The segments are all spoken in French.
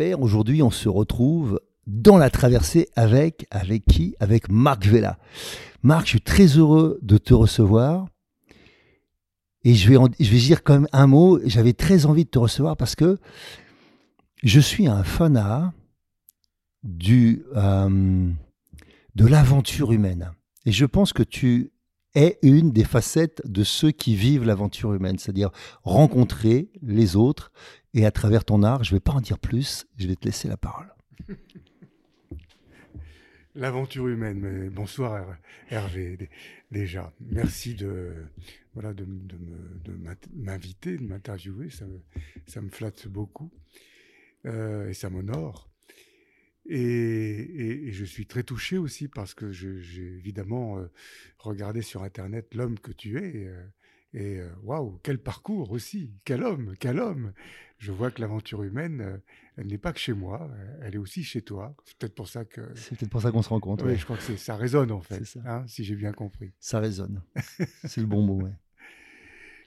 Aujourd'hui, on se retrouve dans la traversée avec, avec qui? Avec Marc Vella. Marc, je suis très heureux de te recevoir. Et je vais, je vais dire quand même un mot. J'avais très envie de te recevoir parce que je suis un fanat du, euh, de l'aventure humaine. Et je pense que tu es une des facettes de ceux qui vivent l'aventure humaine, c'est-à-dire rencontrer les autres, et à travers ton art, je ne vais pas en dire plus, je vais te laisser la parole. L'aventure humaine, bonsoir Hervé, déjà. Merci de, m'inviter, de m'interviewer, ça me, ça me flatte beaucoup euh, et ça m'honore. Et, je suis très touché aussi parce que j'ai évidemment euh, regardé sur Internet l'homme que tu es. Euh, et waouh, quel parcours aussi, quel homme, quel homme je vois que l'aventure humaine, euh, elle n'est pas que chez moi, euh, elle est aussi chez toi. C'est peut-être pour ça que. C'est peut-être pour ça qu'on se rencontre. Oui, je crois que ça résonne en fait, hein, si j'ai bien compris. Ça résonne. C'est le bon mot, ouais.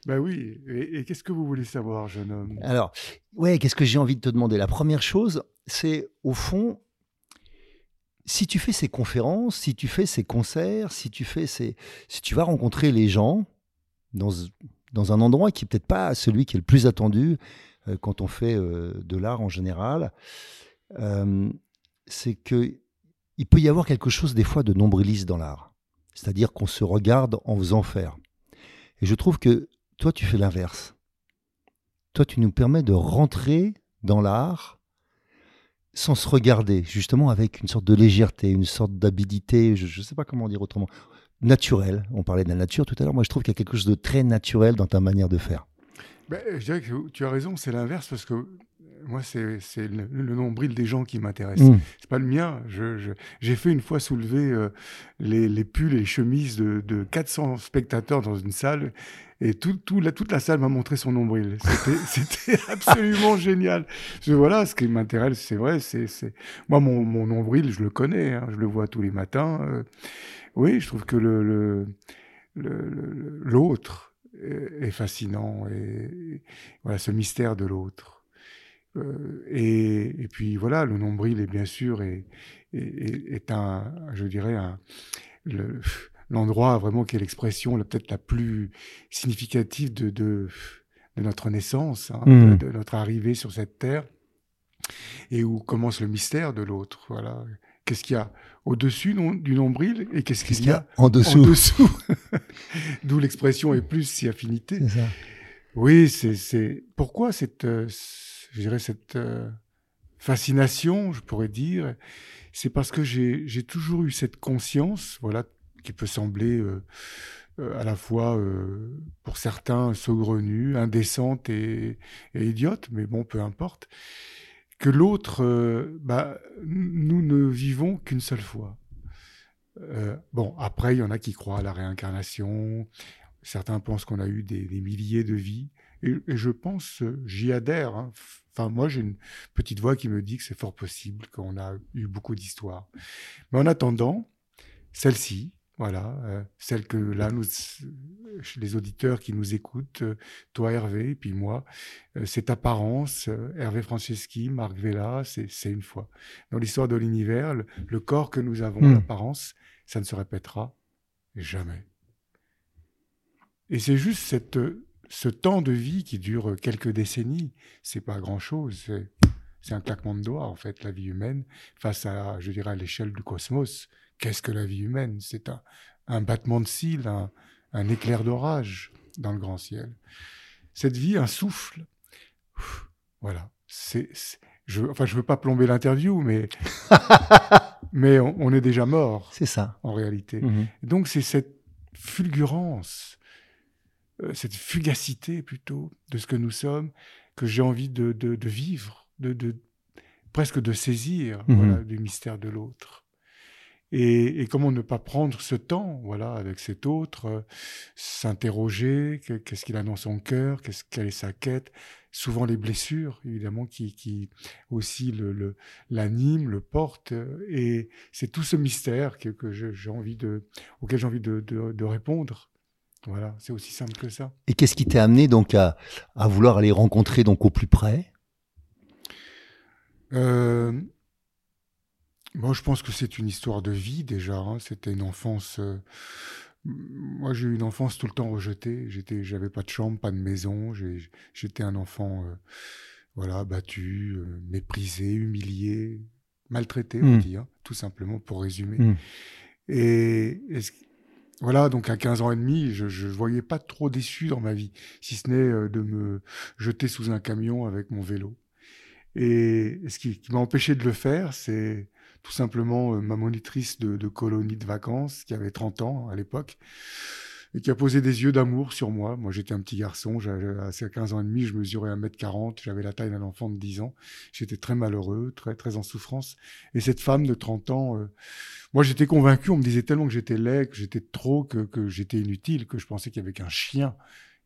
Ben oui. Et, qu'est-ce que vous voulez savoir, jeune homme? Alors, ouais, qu'est-ce que j'ai envie de te demander? La première chose, c'est au fond, si tu fais ces conférences, si tu fais ces concerts, si tu fais ces, si tu vas rencontrer les gens dans un endroit qui est peut-être pas celui qui est le plus attendu, euh, quand on fait euh, de l'art en général, euh, c'est que il peut y avoir quelque chose des fois de nombriliste dans l'art. C'est-à-dire qu'on se regarde en faisant faire. Et je trouve que toi, tu fais l'inverse. Toi, tu nous permets de rentrer dans l'art sans se regarder, justement avec une sorte de légèreté, une sorte d'habilité, je ne sais pas comment dire autrement, naturelle. On parlait de la nature tout à l'heure. Moi, je trouve qu'il y a quelque chose de très naturel dans ta manière de faire. Ben, je dirais que tu as raison, c'est l'inverse parce que moi, c'est le, nombril des gens qui m'intéressent. Ce mm. C'est pas le mien. J'ai fait une fois soulever euh, les, les, pulls et les chemises de, de, 400 spectateurs dans une salle et tout, tout la, toute la salle m'a montré son nombril. C'était absolument génial. Je, voilà, ce qui m'intéresse, c'est vrai. c'est Moi, mon, mon, nombril, je le connais. Hein, je le vois tous les matins. Euh. Oui, je trouve que le l'autre est fascinant et, voilà ce mystère de l'autre. Euh, et, puis voilà, le nombril est bien sûr est, est, un, je dirais un, l'endroit vraiment qui est l'expression peut-être la plus significative de, de, notre naissance, hein, mmh. de, notre arrivée sur cette terre, et où commence le mystère de l'autre. Voilà, qu'est-ce qu'il y a au-dessus du nombril et qu'est-ce qu'il y, a en dessous, D'où l'expression est plus si affinité. Oui, c'est pourquoi cette, euh, je dirais cette euh, fascination, je pourrais dire, c'est parce que j'ai toujours eu cette conscience, voilà, qui peut sembler euh, à la fois pour certains saugrenue, indécente et, et idiote, mais bon, peu importe que l'autre, euh, bah, nous ne vivons qu'une seule fois. Euh, bon, après, il y en a qui croient à la réincarnation. Certains pensent qu'on a eu des, milliers de vies. Et, je pense, j'y adhère. Hein. Enfin, moi, j'ai une petite voix qui me dit que c'est fort possible, qu'on a eu beaucoup d'histoires. Mais en attendant, celle-ci, voilà, euh, celle que là, nous, les auditeurs qui nous écoutent, euh, toi Hervé, et puis moi, euh, cette apparence, Hervé Franceschi, Marc Vella, c'est une fois. Dans l'histoire de l'univers, le, corps que nous avons, hmm. l'apparence, ça ne se répétera jamais. Et c'est juste cette, ce temps de vie qui dure quelques décennies, c'est pas grand-chose, C'est un claquement de doigts, en fait, la vie humaine, face à, je dirais, à l'échelle du cosmos. Qu'est-ce que la vie humaine? C'est un, un, battement de cils, un, un éclair d'orage dans le grand ciel. Cette vie, un souffle. Voilà. C'est, je, enfin, je veux pas plomber l'interview, mais, mais on, est déjà mort. C'est ça. En réalité. Mhm. Donc, c'est cette fulgurance, euh, cette fugacité plutôt de ce que nous sommes, que j'ai envie de, de, vivre, de, de, presque de saisir mhm. du mystère de l'autre. Et, et, comment ne pas prendre ce temps, voilà, avec cet autre, euh, s'interroger, qu'est-ce qu'il a dans son cœur, quelle est sa quête, souvent les blessures, évidemment, qui, qui aussi le l'animent, le, portent, et c'est tout ce mystère que, que j'ai envie de, auquel j'ai envie de, de, de répondre. Voilà, c'est aussi simple que ça. Et qu'est-ce qui t'a amené donc à, à, vouloir aller rencontrer donc au plus près? Euh, moi, je pense que c'est une histoire de vie déjà. Hein. C'était une enfance. Euh, moi, j'ai eu une enfance tout le temps rejetée. J'étais, j'avais pas de chambre, pas de maison. J'étais un enfant, euh, voilà, battu, euh, méprisé, humilié, maltraité, on mmh. dit, hein, tout simplement pour résumer. Mmh. Et, voilà, donc à 15 ans et demi, je ne voyais pas trop déçu dans ma vie, si ce n'est de me jeter sous un camion avec mon vélo. Et ce qui m'a empêché de le faire, c'est tout simplement euh, ma monitrice de, colonie de vacances, qui avait 30 ans à l'époque, et qui a posé des yeux d'amour sur moi. Moi, j'étais un petit garçon, j'avais à 15 ans et demi, je mesurais 1m40, j'avais la taille d'un enfant de 10 ans. J'étais très malheureux, très, très en souffrance. Et cette femme de 30 ans, euh, moi, j'étais convaincu, on me disait tellement que j'étais laid, que j'étais trop, que, que j'étais inutile, que je pensais qu'il y avait qu'un chien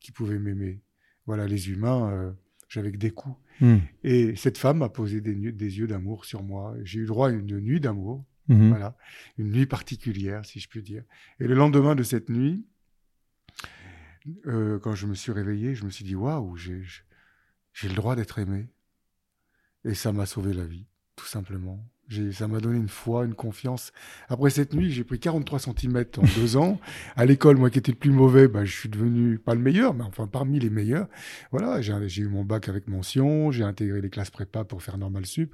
qui pouvait m'aimer. Voilà, les humains, euh, j'avais que des coups. Hmm. Et cette femme a posé des, des yeux d'amour sur moi. J'ai eu droit à une nuit d'amour, hmm. voilà, une nuit particulière, si je puis dire. Et le lendemain de cette nuit, euh, quand je me suis réveillé, je me suis dit waouh, j'ai le droit d'être aimé. Et ça m'a sauvé la vie, tout simplement. Ça m'a donné une foi, une confiance. Après cette nuit, j'ai pris 43 cm en deux ans. À l'école, moi qui étais le plus mauvais, bah, je suis devenu pas le meilleur, mais enfin parmi les meilleurs. Voilà, j'ai eu mon bac avec mention, j'ai intégré les classes prépa pour faire normal sup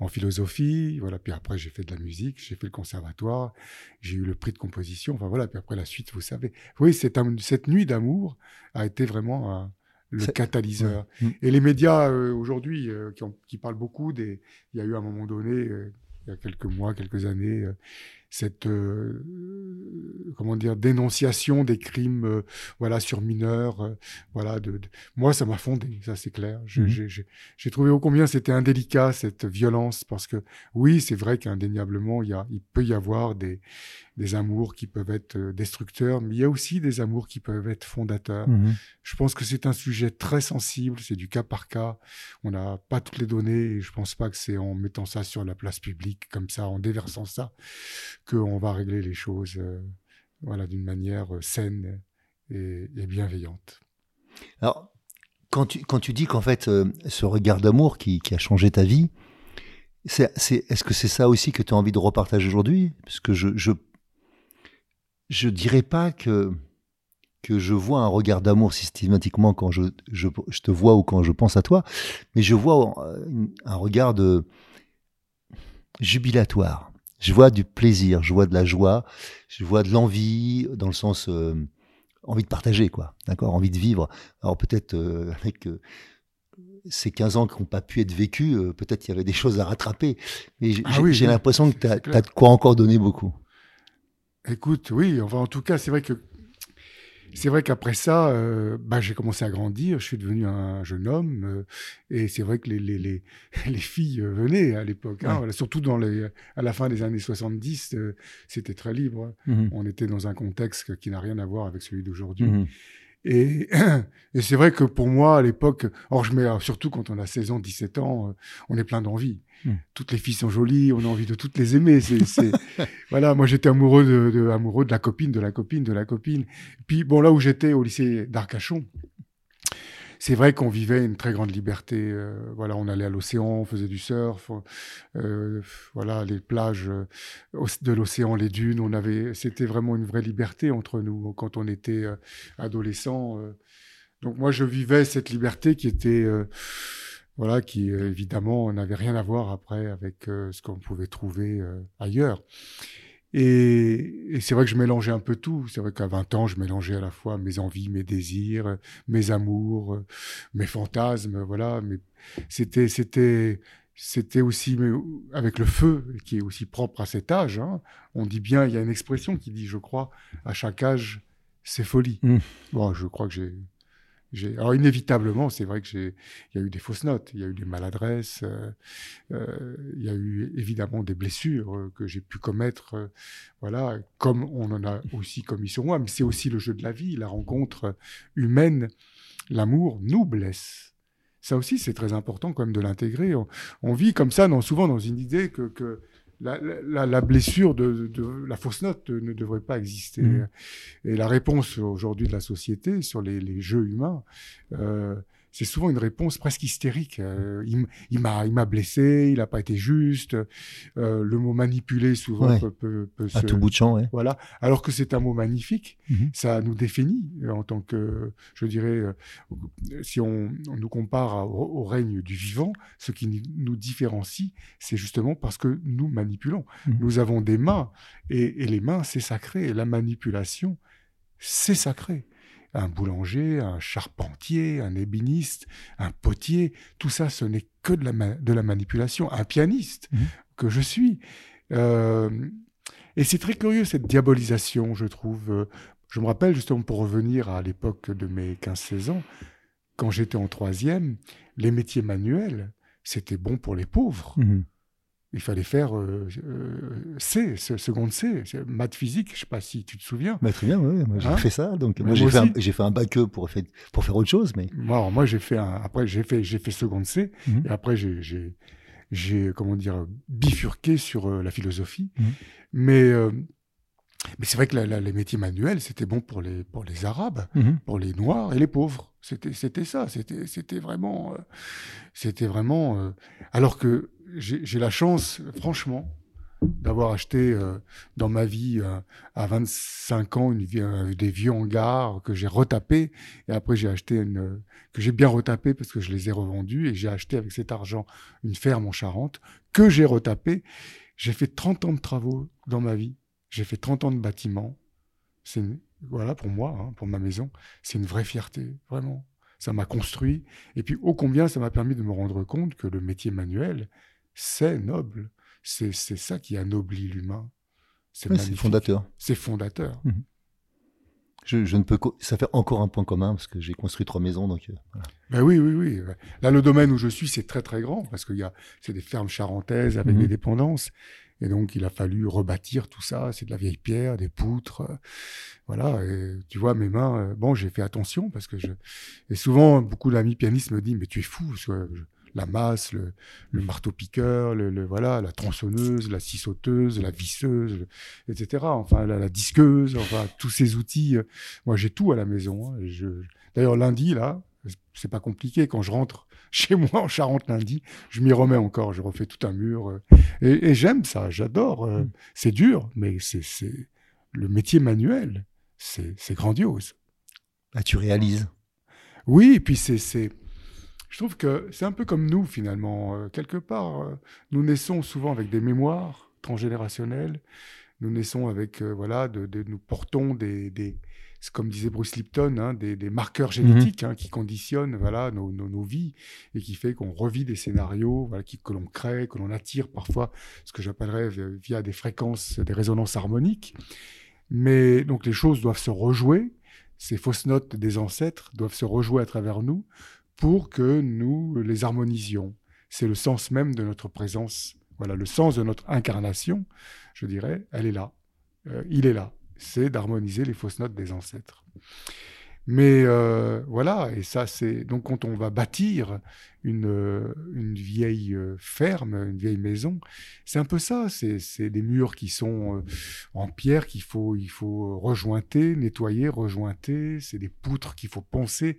en philosophie. Voilà, puis après j'ai fait de la musique, j'ai fait le conservatoire, j'ai eu le prix de composition. Enfin voilà, puis après la suite, vous savez. Oui, cette, cette nuit d'amour a été vraiment le catalyseur. Mm. Et les médias euh, aujourd'hui euh, qui, qui, parlent beaucoup des, il y a eu à un moment donné, euh, il y a quelques mois, quelques années, cette euh, comment dire dénonciation des crimes euh, voilà sur mineurs euh, voilà de, moi ça m'a fondé ça c'est clair. Mmh j'ai trouvé au combien c'était indélicat cette violence parce que oui c'est vrai qu'indéniablement il y a il peut y avoir des des amours qui peuvent être destructeurs mais il y a aussi des amours qui peuvent être fondateurs. Mmh je pense que c'est un sujet très sensible c'est du cas par cas. On n'a pas toutes les données et je pense pas que c'est en mettant ça sur la place publique comme ça en déversant ça qu'on va régler les choses euh, voilà, d'une manière euh, saine et, bienveillante. Alors, quand tu, quand tu dis qu'en fait, euh, ce regard d'amour qui, qui, a changé ta vie, c'est, est-ce que c'est ça aussi que tu as envie de repartager aujourd'hui? Parce que je, je, je dirais pas que, que je vois un regard d'amour systématiquement quand je, je, je, te vois ou quand je pense à toi, mais je vois un regard de jubilatoire je vois du plaisir, je vois de la joie, je vois de l'envie, dans le sens euh, envie de partager, quoi. D'accord Envie de vivre. Alors peut-être euh, avec euh, ces 15 ans qui n'ont pas pu être vécus, peut-être il y avait des choses à rattraper. Mais j'ai ah l'impression que tu as, as, de quoi encore donner beaucoup. Écoute, oui, enfin en tout cas, c'est vrai que c'est vrai qu'après ça, euh, bah, j'ai commencé à grandir, je suis devenu un jeune homme, euh, et c'est vrai que les, les, les, les filles euh, venaient à l'époque, hein, surtout dans les, à la fin des années 70, c'était très libre. Mmh On était dans un contexte qui n'a rien à voir avec celui d'aujourd'hui. Mmh et, et c'est vrai que pour moi, à l'époque, or je mets, surtout quand on a 16 ans, 17 ans, euh, on est plein d'envie. Hmm. Toutes les filles sont jolies, on a envie de toutes les aimer. C'est, voilà, moi j'étais amoureux de, de, amoureux de la copine, de la copine, de la copine. Puis bon, là où j'étais au lycée d'Arcachon, c'est vrai qu'on vivait une très grande liberté. Euh, voilà, on allait à l'océan, on faisait du surf, euh, voilà, les plages euh, de l'océan, les dunes. On avait, c'était vraiment une vraie liberté entre nous quand on était adolescent. donc moi, je vivais cette liberté qui était voilà, qui évidemment n'avait rien à voir après avec ce qu'on pouvait trouver ailleurs. Et, c'est vrai que je mélangeais un peu tout. C'est vrai qu'à 20 ans, je mélangeais à la fois mes envies, mes désirs, mes amours, mes fantasmes, voilà. Mais c'était, c'était, c'était aussi avec le feu, qui est aussi propre à cet âge. Hein. On dit bien, il y a une expression qui dit, je crois, à chaque âge, c'est folie. Mmh. Bon, je crois que j'ai alors inévitablement, c'est vrai que j'ai, il y a eu des fausses notes, il y a eu des maladresses, euh, euh, il y a eu évidemment des blessures euh, que j'ai pu commettre, voilà, comme on en a aussi commis sur moi. Mais c'est aussi le jeu de la vie, la rencontre humaine, l'amour nous blesse. Ça aussi, c'est très important quand même de l'intégrer. On, vit comme ça, souvent dans une idée que la, blessure de, la fausse note ne devrait pas exister. Mmh. Et la réponse aujourd'hui de la société sur les, jeux humains, euh, c'est souvent une réponse presque hystérique. Euh, il, m'a, il m'a blessé, il n'a pas été juste. Euh, le mot manipulé souvent peut, peut, à tout bout de champ, voilà. Alors que c'est un mot magnifique, mhm. ça nous définit euh, en tant que, je dirais, si on, nous compare au, règne du vivant, ce qui nous différencie, c'est justement parce que nous manipulons. Mhm. Nous avons des mains et, et les mains, c'est sacré. la manipulation, c'est sacré un boulanger, un charpentier, un ébéniste, un potier, tout ça, ce n'est que de la, de la manipulation. Un pianiste mhm. que je suis. Euh, et c'est très curieux cette diabolisation, je trouve. Je me rappelle justement pour revenir à l'époque de mes 15-16 ans, quand j'étais en troisième, les métiers manuels, c'était bon pour les pauvres. Mhm il fallait faire euh, euh, C, seconde C, maths physique, je ne sais pas si tu te souviens. Bah, très bien, oui, j'ai hein fait ça. Donc, moi, j'ai, fait un, j'ai fait un, bac E pour, pour faire autre chose. Mais... Moi, moi j'ai fait un, après, j'ai fait, j'ai fait seconde C, mhm. et après, j'ai, j'ai, comment dire, bifurqué sur euh, la philosophie. Mhm. Mais, mais c'est vrai que les métiers manuels, c'était bon pour les, pour les Arabes, mhm. pour les Noirs et les pauvres. C'était, c'était ça. C'était, c'était vraiment, c'était vraiment. alors que j'ai la chance, franchement, d'avoir acheté euh, dans ma vie euh, à 25 ans euh, des vieux hangars que j'ai retapés et après j'ai acheté une que j'ai bien retapé parce que je les ai revendus et j'ai acheté avec cet argent une ferme en Charente que j'ai retapé. J'ai fait 30 ans de travaux dans ma vie. J'ai fait 30 ans de bâtiment. C'est voilà pour moi, hein, pour ma maison, c'est une vraie fierté, vraiment. Ça m'a construit et puis ô combien ça m'a permis de me rendre compte que le métier manuel, c'est noble. C'est ça qui anoblit l'humain. C'est fondateur. C'est fondateur. Mhm. Je, ne peux ça fait encore un point commun parce que j'ai construit trois maisons donc. Euh, ben oui oui oui. Là le domaine où je suis c'est très très grand parce qu'il y a c'est des fermes charentaises avec des mhm. dépendances et donc il a fallu rebâtir tout ça. C'est de la vieille pierre, des poutres, euh, voilà. Et tu vois mes mains. Euh, bon j'ai fait attention parce que je et souvent beaucoup d'amis pianistes me disent mais tu es fou la masse, le, marteau-piqueur, le, voilà, la tronçonneuse, la scie sauteuse, la visseuse, etc. Enfin, la, disqueuse, enfin, tous ces outils. Euh, moi, j'ai tout à la maison. Hein, d'ailleurs, lundi, là, c'est pas compliqué. Quand je rentre chez moi en Charente lundi, je m'y remets encore. Je refais tout un mur. Euh, et, j'aime ça, j'adore. Euh, mm. c'est dur, mais c'est le métier manuel. C'est grandiose. Ah, tu réalises. Oui, et puis c'est je trouve que c'est un peu comme nous finalement. Euh, quelque part, euh, nous naissons souvent avec des mémoires transgénérationnelles. Nous naissons avec, euh, voilà, de, nous portons des, des comme disait Bruce Lipton, hein, des, marqueurs génétiques mhm. hein, qui conditionnent voilà, nos, nos, vies et qui fait qu'on revit des scénarios voilà, qui, que l'on crée, que l'on attire parfois, ce que j'appellerais via des fréquences, des résonances harmoniques. Mais donc les choses doivent se rejouer, ces fausses notes des ancêtres doivent se rejouer à travers nous pour que nous les harmonisions. C'est le sens même de notre présence. Voilà, le sens de notre incarnation, je dirais, elle est là. Euh, il est là. C'est d'harmoniser les fausses notes des ancêtres. Mais euh, voilà, et ça, c'est. Donc, quand on va bâtir une, une vieille euh, ferme, une vieille maison, c'est un peu ça. C'est des murs qui sont en pierre qu'il faut, il faut rejointer, nettoyer, rejointer. C'est des poutres qu'il faut poncer.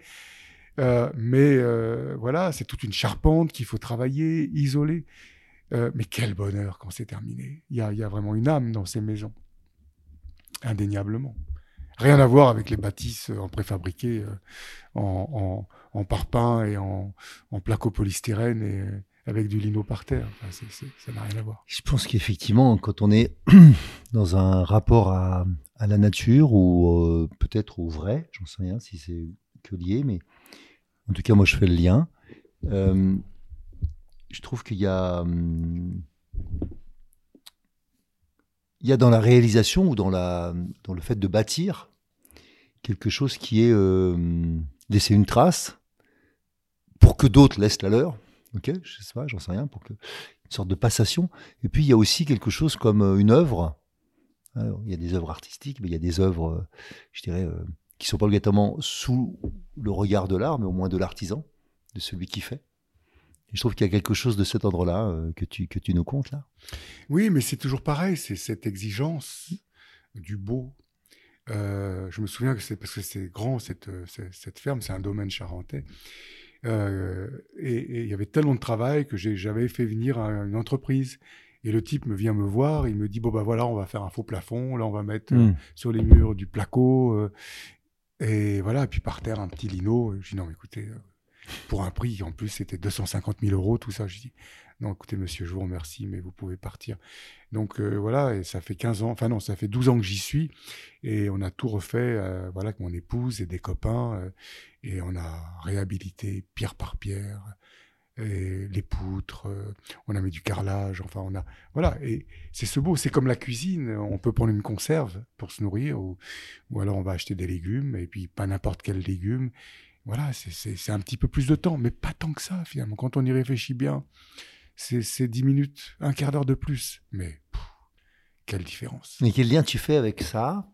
Euh, mais euh, voilà, c'est toute une charpente qu'il faut travailler, isoler. Euh, mais quel bonheur quand c'est terminé. Il y a, vraiment une âme dans ces maisons, indéniablement. Rien à voir avec les bâtisses en préfabriqué, en, en parpaing et en, en placo-polystyrène et avec du lino par terre. ça n'a rien à voir. Je pense qu'effectivement, quand on est dans un rapport à, la nature ou peut-être au vrai, j'en sais rien si c'est que lié, mais en tout cas, moi, je fais le lien. Euh, je trouve qu'il y a, hum, il y a dans la réalisation ou dans, la, dans le fait de bâtir quelque chose qui est euh, laisser une trace pour que d'autres laissent la leur. Ok, je sais pas, j'en sais rien, pour que une sorte de passation. Et puis il y a aussi quelque chose comme euh, une œuvre. il y a des œuvres artistiques, mais il y a des œuvres, je dirais, qui sont pas obligatoirement sous le regard de l'art, mais au moins de l'artisan, de celui qui fait. Et je trouve qu'il y a quelque chose de cet ordre-là que tu que tu nous comptes là. Oui, mais c'est toujours pareil, c'est cette exigence du beau, euh, je me souviens que c'est parce que c'est grand cette, euh, cette ferme, c'est un domaine charentais. Euh, et il y avait tellement de travail que j'avais fait venir une entreprise. Et le type me vient me voir, il me dit bon bah voilà, on va faire un faux plafond, là on va mettre hmm. sur les murs du placo, et voilà, et puis par terre un petit lino. Je dis non, mais écoutez, pour un prix, en plus c'était 250 000 euros, tout ça. Je dis non, écoutez, monsieur, je vous remercie, mais vous pouvez partir. Donc euh, voilà, et ça fait 15 ans, enfin non, ça fait 12 ans que j'y suis, et on a tout refait, euh, voilà, avec mon épouse et des copains, euh, et on a réhabilité pierre par pierre, et les poutres, on a mis du carrelage, enfin on a, voilà, et c'est ce beau, c'est comme la cuisine, on peut prendre une conserve pour se nourrir, ou, ou alors on va acheter des légumes, et puis pas n'importe quel légume, voilà, c'est un petit peu plus de temps, mais pas tant que ça finalement, quand on y réfléchit bien c'est 10 minutes, un quart d'heure de plus. Mais quelle différence. Mais quel lien tu fais avec ça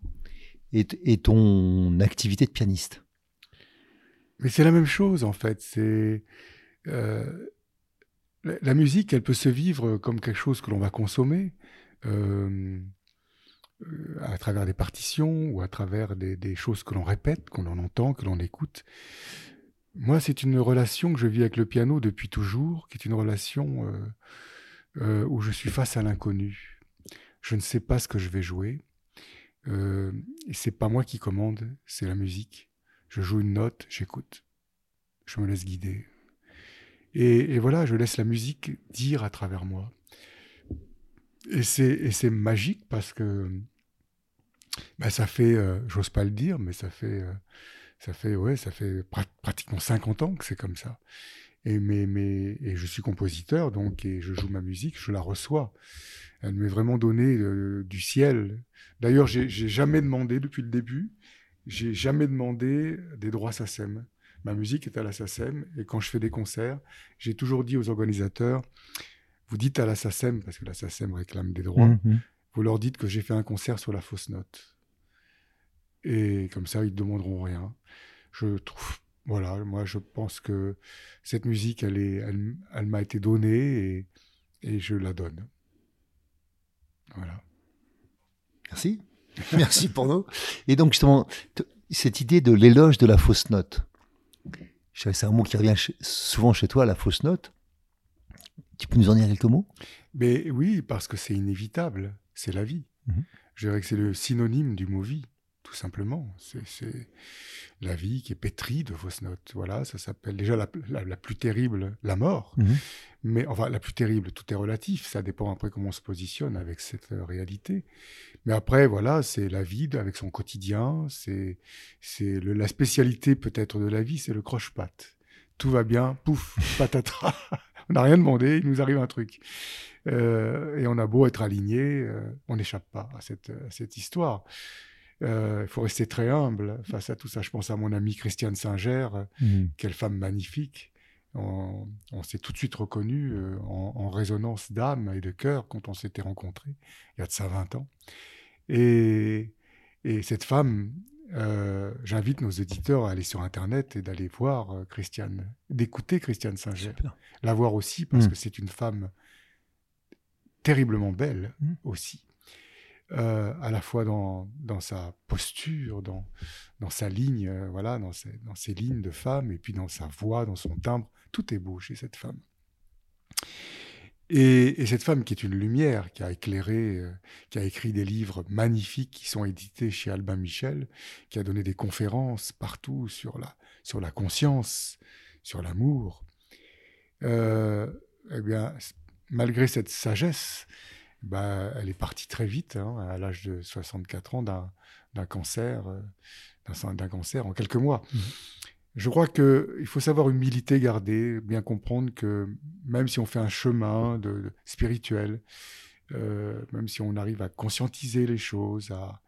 et, ton activité de pianiste? Mais c'est la même chose en fait. C'est euh, la, musique, elle peut se vivre comme quelque chose que l'on va consommer. Euh, euh, à travers des partitions ou à travers des, choses que l'on répète, qu'on entend, que l'on écoute. Moi, c'est une relation que je vis avec le piano depuis toujours, qui est une relation où je suis face à l'inconnu. Je ne sais pas ce que je vais jouer. Euh, c'est pas moi qui commande, c'est la musique. Je joue une note, j'écoute. Je me laisse guider. Et, voilà, je laisse la musique dire à travers moi. Et c'est magique parce que bah, ça fait, euh, j'ose pas le dire, mais ça fait ça fait, ouais, ça fait pratiquement 50 ans que c'est comme ça. Et, mais, mais, et je suis compositeur, donc, et je joue ma musique, je la reçois. Elle m'est vraiment donnée euh, du ciel. D'ailleurs, j'ai jamais demandé depuis le début, j'ai jamais demandé des droits SACEM. Ma musique est à la SACEM, et quand je fais des concerts, j'ai toujours dit aux organisateurs, vous dites à la SACEM, parce que la SACEM réclame des droits, mmh vous leur dites que j'ai fait un concert sur la fausse note. Et comme ça, ils ne demanderont rien. Je trouve, voilà, moi je pense que cette musique, elle, est, elle, m'a été donnée et, et je la donne. Voilà. Merci. Merci pour nous. Et donc justement, cette idée de l'éloge de la fausse note, c'est un mot qui revient souvent chez toi, la fausse note. Tu peux nous en dire quelques mots? Mais oui, parce que c'est inévitable, c'est la vie. Mhm. Je dirais que c'est le synonyme du mot vie tout simplement. C'est la vie qui est pétrie de fausses notes. Voilà, ça s'appelle déjà la, plus terrible, la mort. Mhm. Mais enfin, la plus terrible, tout est relatif. Ça dépend après comment on se positionne avec cette euh, réalité. Mais après, voilà, c'est la vie avec son quotidien. C'est c'est la spécialité peut-être de la vie, c'est le croche-patte. Tout va bien, pouf, patatras. on n'a rien demandé, il nous arrive un truc. Euh, et on a beau être aligné, euh, on n'échappe pas à cette, à cette histoire. Euh, il faut rester très humble face à tout ça. Je pense à mon amie Christiane Singer, mmh. quelle femme magnifique. On, s'est tout de suite reconnu euh, en, résonance d'âme et de cœur quand on s'était rencontrés, il y a de ça 20 ans. Et, cette femme, euh, j'invite nos éditeurs à aller sur Internet et d'aller voir Christiane, d'écouter Christiane Singer, la voir aussi parce mmh. que c'est une femme terriblement belle mmh. aussi. Euh, à la fois dans, sa posture, dans, sa ligne, euh, voilà, dans ses, lignes de femme, et puis dans sa voix, dans son timbre. Tout est beau chez cette femme. Et, et cette femme qui est une lumière, qui a éclairé, euh, qui a écrit des livres magnifiques qui sont édités chez Albin Michel, qui a donné des conférences partout sur la, conscience, sur l'amour, eh bien, malgré cette sagesse, bah, elle est partie très vite, hein, à l'âge de 64 ans, d'un cancer, euh, d'un cancer en quelques mois. Mmh. Je crois qu'il faut savoir humilité garder, bien comprendre que même si on fait un chemin de, spirituel, euh, même si on arrive à conscientiser les choses, à,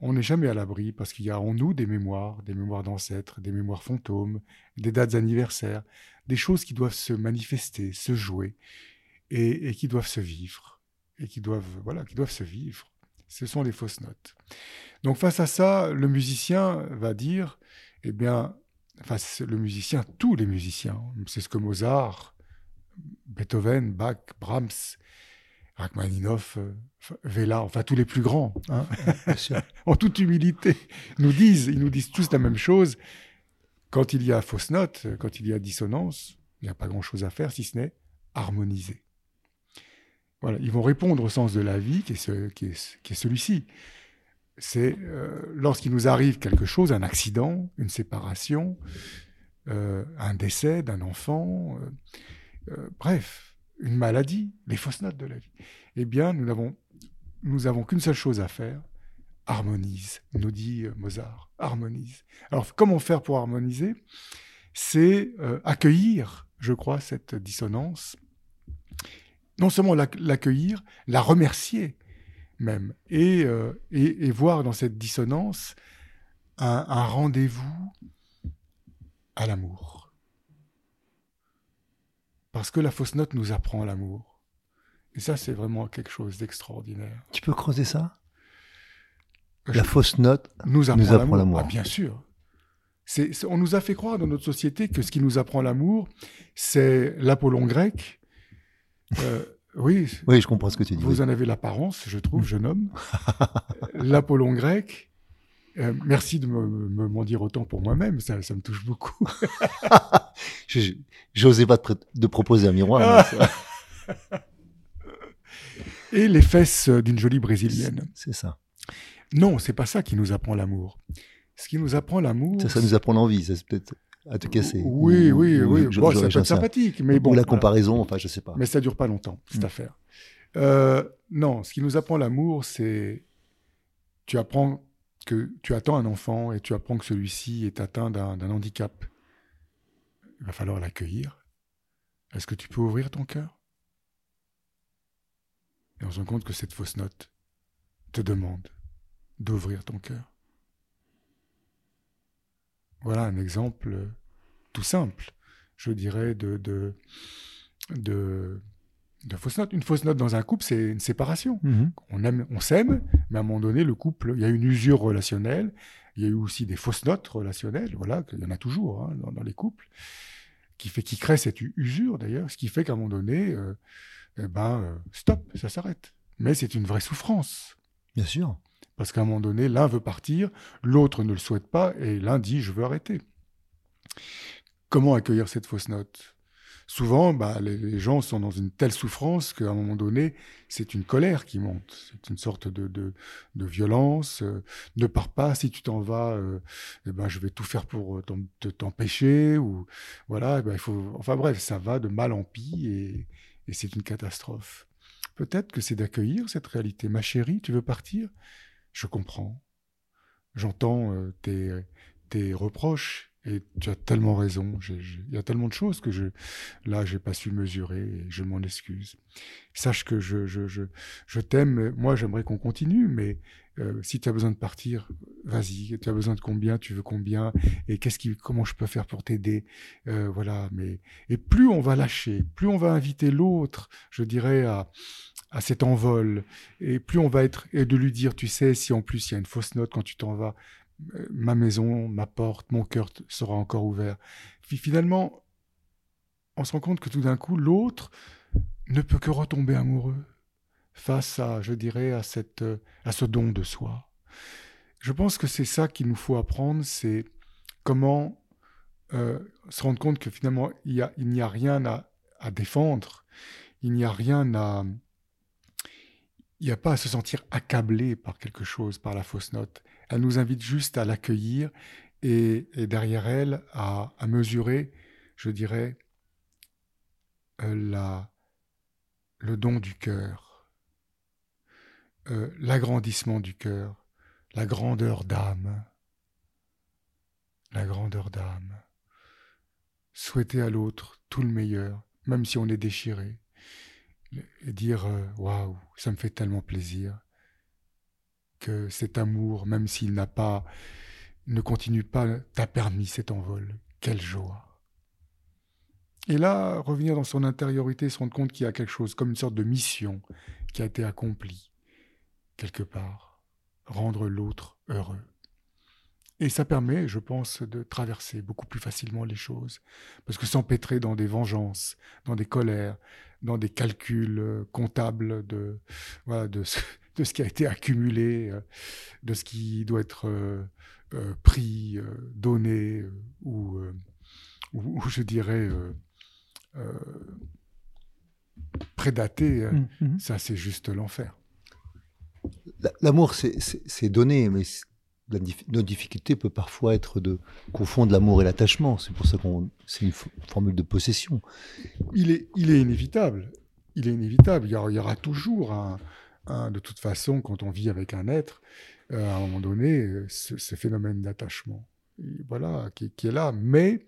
on n'est jamais à l'abri parce qu'il y a en nous des mémoires, des mémoires d'ancêtres, des mémoires fantômes, des dates anniversaires, des choses qui doivent se manifester, se jouer et, qui doivent se vivre et qui doivent voilà qui doivent se vivre. Ce sont les fausses notes. Donc face à ça, le musicien va dire, eh bien, enfin le musicien, tous les musiciens, c'est ce que Mozart, Beethoven, Bach, Brahms, Rachmaninoff, euh, Vela, enfin tous les plus grands, hein, en toute humilité, nous disent, ils nous disent tous la même chose. Quand il y a fausse note, quand il y a dissonance, il n'y a pas grand-chose à faire si ce n'est harmoniser. Voilà, ils vont répondre au sens de la vie qui est, celui-ci. C'est euh, lorsqu'il nous arrive quelque chose, un accident, une séparation, euh, un décès d'un enfant, bref, une maladie, les fausses notes de la vie, eh bien, nous n'avons qu'une seule chose à faire, harmonise, nous dit euh, Mozart, harmonise. Alors, comment faire pour harmoniser? C'est euh, accueillir, je crois, cette dissonance, non seulement l'accueillir, la remercier même, euh, et, et, voir dans cette dissonance un rendez-vous à l'amour. Parce que la fausse note nous apprend l'amour. Et ça, c'est vraiment quelque chose d'extraordinaire. Tu peux creuser ça? La fausse note nous apprend, l'amour. Ah, bien sûr. on nous a fait croire dans notre société que ce qui nous apprend l'amour, c'est l'Apollon grec. Euh, oui, oui, je comprends ce que tu dis. Vous en avez l'apparence, je trouve, jeune homme. L'Apollon grec, euh, merci de m'en me, dire autant pour moi-même, ça, ça, me touche beaucoup. J'osais pas te, de proposer un miroir. Et les fesses d'une jolie brésilienne. C'est ça. Non, c'est pas ça qui nous apprend l'amour. Ce qui nous apprend l'amour. Ça, ça nous apprend l'envie, ça c'est peut-être à te casser. Oui, oui, oui. bon, ça peut être sympathique, mais bon. Ou la comparaison, enfin, je sais pas. Mais ça dure pas longtemps, cette mm. affaire. Euh, non, ce qui nous apprend l'amour, c'est tu apprends que tu attends un enfant et tu apprends que celui-ci est atteint d'un handicap, il va falloir l'accueillir. Est-ce que tu peux ouvrir ton cœur? Et on se rend compte que cette fausse note te demande d'ouvrir ton cœur. Voilà un exemple tout simple, je dirais, de, de, de de fausses notes. Une fausse note dans un couple, c'est une séparation. Mhm. On aime, on s'aime, mais à un moment donné, le couple, il y a une usure relationnelle. Il y a eu aussi des fausses notes relationnelles. Voilà, il y en a toujours hein, dans, les couples, qui fait, qui crée cette usure d'ailleurs, ce qui fait qu'à un moment donné, euh, eh ben, euh, stop, ça s'arrête. Mais c'est une vraie souffrance. Bien sûr. Parce qu'à un moment donné, l'un veut partir, l'autre ne le souhaite pas, et l'un dit je veux arrêter. Comment accueillir cette fausse note? Souvent, bah, les, gens sont dans une telle souffrance qu'à un moment donné, c'est une colère qui monte, c'est une sorte de, violence. Euh, ne pars pas, si tu t'en vas, euh, eh ben, je vais tout faire pour euh, t'empêcher. Ou voilà, eh ben, il faut. Enfin bref, ça va de mal en pis et c'est une catastrophe. Peut-être que c'est d'accueillir cette réalité. Ma chérie, tu veux partir? Je comprends. J'entends tes, tes reproches et tu as tellement raison. Il y a tellement de choses que je, là, j'ai pas su mesurer et je m'en excuse. Sache que je t'aime. Moi, j'aimerais qu'on continue, mais euh, si tu as besoin de partir, vas-y. Tu as besoin de combien Tu veux combien Et qu'est-ce qui, comment je peux faire pour t'aider euh, Voilà. Mais et plus on va lâcher, plus on va inviter l'autre, je dirais à à cet envol, et plus on va être et de lui dire, tu sais, si en plus il y a une fausse note quand tu t'en vas, ma maison, ma porte, mon cœur sera encore ouvert. Puis finalement, on se rend compte que tout d'un coup, l'autre ne peut que retomber amoureux face à, je dirais, à, cette, à ce don de soi. Je pense que c'est ça qu'il nous faut apprendre, c'est comment euh, se rendre compte que finalement, il n'y a, rien à, défendre, il n'y a rien à... Il n'y a pas à se sentir accablé par quelque chose, par la fausse note. Elle nous invite juste à l'accueillir et, derrière elle à, mesurer, je dirais, euh, la, le don du cœur, euh, l'agrandissement du cœur, la grandeur d'âme, la grandeur d'âme. Souhaiter à l'autre tout le meilleur, même si on est déchiré, et dire euh, waouh, ça me fait tellement plaisir que cet amour, même s'il n'a pas, ne continue pas, t'a permis cet envol. Quelle joie. Et là, revenir dans son intériorité, se rendre compte qu'il y a quelque chose, comme une sorte de mission qui a été accomplie, quelque part, rendre l'autre heureux. Et ça permet, je pense, de traverser beaucoup plus facilement les choses. Parce que s'empêtrer dans des vengeances, dans des colères, dans des calculs euh, comptables de, voilà, de, ce, de ce qui a été accumulé, euh, de ce qui doit être euh, pris, donné, ou, ou, je dirais prédaté, mmh, mmh. ça c'est juste l'enfer. L'amour, c'est donné, mais notre difficulté peut parfois être de confondre l'amour et l'attachement. C'est pour ça qu'on c'est une formule de possession. Il est, il est inévitable. Il est inévitable. Il y aura, toujours un, de toute façon, quand on vit avec un être, euh, à un moment donné, ce, phénomène d'attachement, voilà, qui, est là. Mais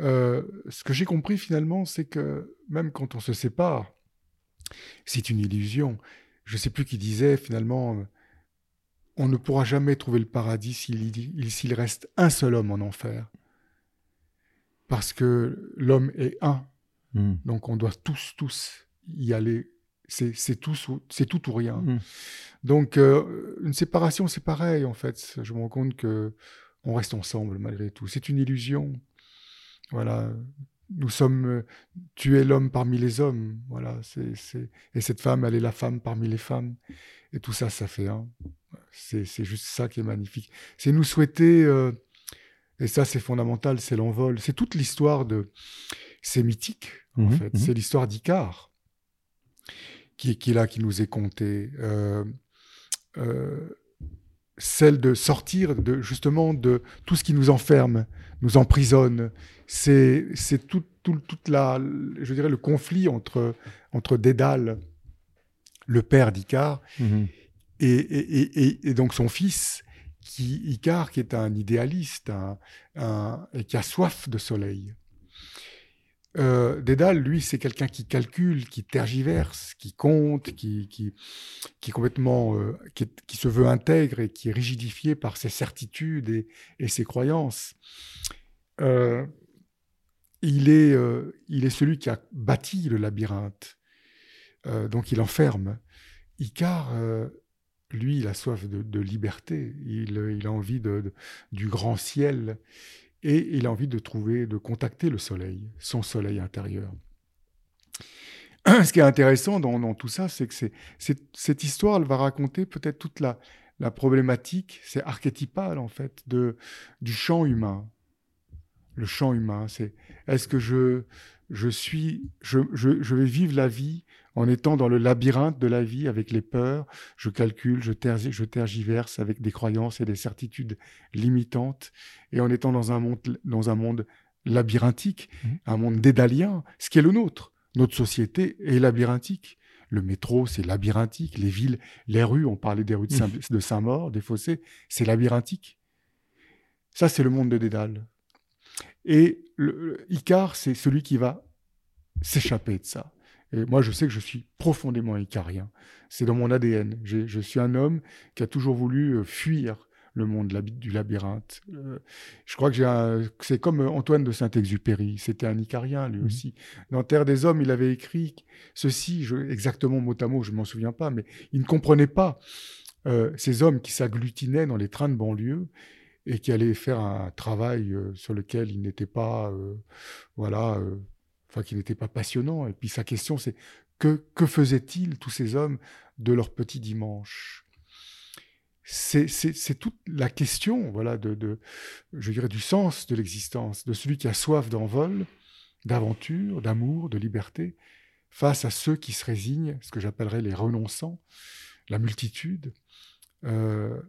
euh, ce que j'ai compris finalement, c'est que même quand on se sépare, c'est une illusion. Je ne sais plus qui disait finalement on ne pourra jamais trouver le paradis s'il reste un seul homme en enfer. Parce que l'homme est un. Hmm. Donc on doit tous, tous y aller. C'est tout, tout ou rien. Hmm. Donc euh, une séparation, c'est pareil en fait. Je me rends compte que on reste ensemble malgré tout. C'est une illusion. Voilà. Nous sommes. Tu es l'homme parmi les hommes. Voilà. Et cette femme, elle est la femme parmi les femmes. Et tout ça, ça fait un. C'est juste ça qui est magnifique. C'est nous souhaiter, euh, et ça c'est fondamental, c'est l'envol. C'est toute l'histoire de. C'est mythique, en mhm, fait. Mhm. C'est l'histoire d'Icare qui, est là, qui nous est contée. Euh, euh, celle de sortir de, justement de tout ce qui nous enferme, nous emprisonne. C'est tout, tout, toute la, je dirais, le conflit entre, entre Dédale, le père d'Icare, mhm et, donc son fils, qui, Icare, qui est un idéaliste et qui a soif de soleil. Euh, Dédale, lui, c'est quelqu'un qui calcule, qui tergiverse, qui compte, qui, qui, qui complètement, euh, qui, se veut intègre et qui est rigidifié par ses certitudes et, ses croyances. Euh, il, est, il est celui qui a bâti le labyrinthe, donc il enferme. Icare, lui, il a soif de, liberté, il, a envie de, du grand ciel et il a envie de trouver, de contacter le soleil, son soleil intérieur. Ce qui est intéressant dans, tout ça, c'est que cette histoire, elle va raconter peut-être toute la, problématique, c'est archétypal en fait, de, du champ humain. Le champ humain, c'est est-ce que je, je suis, je, je, vais vivre la vie en étant dans le labyrinthe de la vie avec les peurs, je calcule, je, tergiverse avec des croyances et des certitudes limitantes, et en étant dans un monde, dans un monde labyrinthique, mmh. un monde dédalien, ce qui est le nôtre. Notre société est labyrinthique. Le métro, c'est labyrinthique. Les villes, les rues, on parlait des rues de mmh. Saint-Maur, des fossés, c'est labyrinthique. Ça, c'est le monde de Dédale. Et le, Icar, c'est celui qui va s'échapper de ça. Et moi, je sais que je suis profondément icarien. C'est dans mon ADN. Je suis un homme qui a toujours voulu euh, fuir le monde du labyrinthe. Euh, je crois que c'est comme euh, Antoine de Saint-Exupéry. C'était un icarien, lui mmh. aussi. Dans Terre des Hommes, il avait écrit ceci, exactement mot à mot, je ne m'en souviens pas, mais il ne comprenait pas ces hommes qui s'agglutinaient dans les trains de banlieue et qui allaient faire un travail sur lequel ils n'étaient pas, voilà, enfin qui n'était pas passionnant. Et puis sa question, c'est que, que faisaient-ils tous ces hommes de leur petit dimanche? C'est toute la question, voilà, de, de, je dirais, du sens de l'existence, de celui qui a soif d'envol, d'aventure, d'amour, de liberté, face à ceux qui se résignent, ce que j'appellerais les renonçants, la multitude. Euh,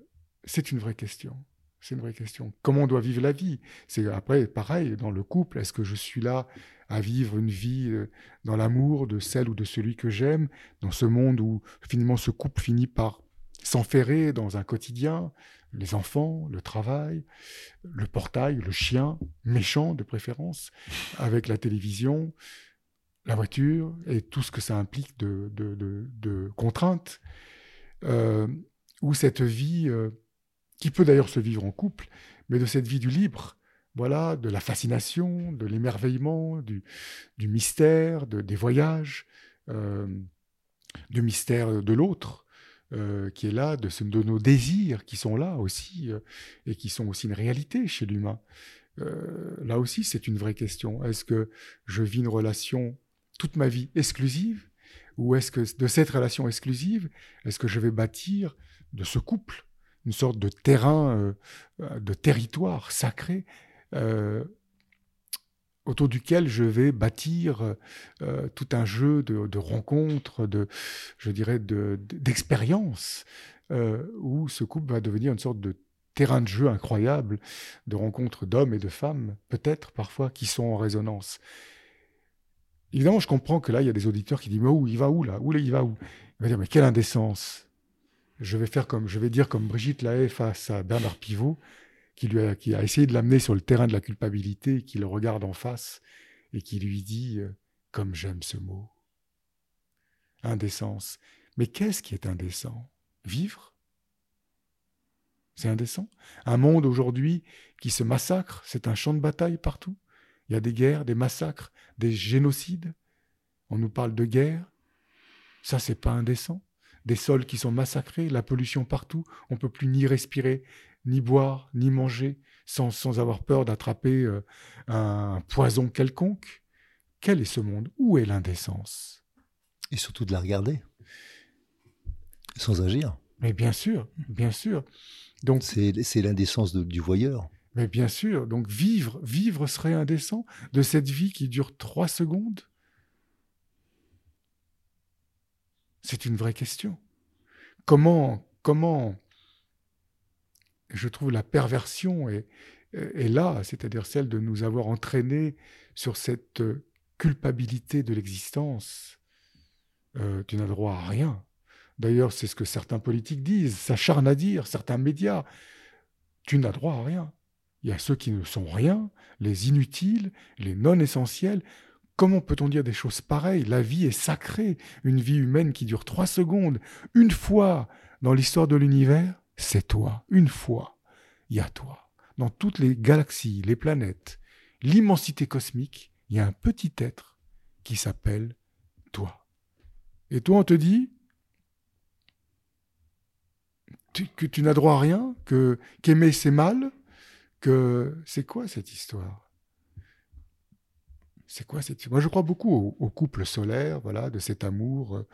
c'est une vraie question. C'est une vraie question. Comment on doit vivre la vie? C'est après pareil dans le couple. Est-ce que je suis là à vivre une vie euh, dans l'amour de celle ou de celui que j'aime, dans ce monde où finalement ce couple finit par s'enferrer dans un quotidien, les enfants, le travail, le portail, le chien, méchant de préférence, avec la télévision, la voiture et tout ce que ça implique de, contraintes, euh, ou cette vie euh, qui peut d'ailleurs se vivre en couple, mais de cette vie du libre, voilà, de la fascination, de l'émerveillement, du, mystère, de, des voyages, euh, du mystère de l'autre, euh, qui est là, de, de, nos désirs qui sont là aussi, euh, et qui sont aussi une réalité chez l'humain. là aussi, c'est une vraie question. Est-ce que je vis une relation toute ma vie exclusive, ou est-ce que de cette relation exclusive, est-ce que je vais bâtir de ce couple une sorte de terrain, de territoire sacré autour duquel je vais bâtir euh, tout un jeu de, rencontres, de, je dirais, d'expériences, euh, où ce couple va devenir une sorte de terrain de jeu incroyable, de rencontres d'hommes et de femmes, peut-être parfois, qui sont en résonance. Évidemment, je comprends que là, il y a des auditeurs qui disent Mais où il va où là? Où il va où? Il va dire Mais quelle indécence! Je vais faire comme, je vais dire comme Brigitte Lahaye face à Bernard Pivot qui, a essayé de l'amener sur le terrain de la culpabilité, qui le regarde en face et qui lui dit euh, Comme j'aime ce mot. Indécence. Mais qu'est-ce qui est indécent? Vivre? C'est indécent? Un monde aujourd'hui qui se massacre, c'est un champ de bataille partout? Il y a des guerres, des massacres, des génocides? On nous parle de guerre? Ça, c'est pas indécent? Des sols qui sont massacrés, la pollution partout. On peut plus ni respirer, ni boire, ni manger, sans, sans avoir peur d'attraper euh, un poison quelconque. Quel est ce monde? Où est l'indécence? Et surtout de la regarder, sans agir. Mais bien sûr, bien sûr. Donc c'est l'indécence du voyeur. Mais bien sûr. Donc vivre, vivre serait indécent de cette vie qui dure trois secondes? C'est une vraie question. Comment, comment je trouve la perversion est, là, c'est-à-dire celle de nous avoir entraînés sur cette euh, culpabilité de l'existence. Euh, tu n'as droit à rien. D'ailleurs, c'est ce que certains politiques disent, s'acharnent à dire, certains médias. Tu n'as droit à rien. Il y a ceux qui ne sont rien, les inutiles, les non essentiels. Comment peut-on dire des choses pareilles? La vie est sacrée. Une vie humaine qui dure trois secondes, une fois dans l'histoire de l'univers, c'est toi. Une fois, il y a toi. Dans toutes les galaxies, les planètes, l'immensité cosmique, il y a un petit être qui s'appelle toi. Et toi, on te dit que tu n'as droit à rien, que qu'aimer c'est mal, que c'est quoi cette histoire? C'est quoi cette Moi, je crois beaucoup au, au, couple solaire, voilà, de cet amour.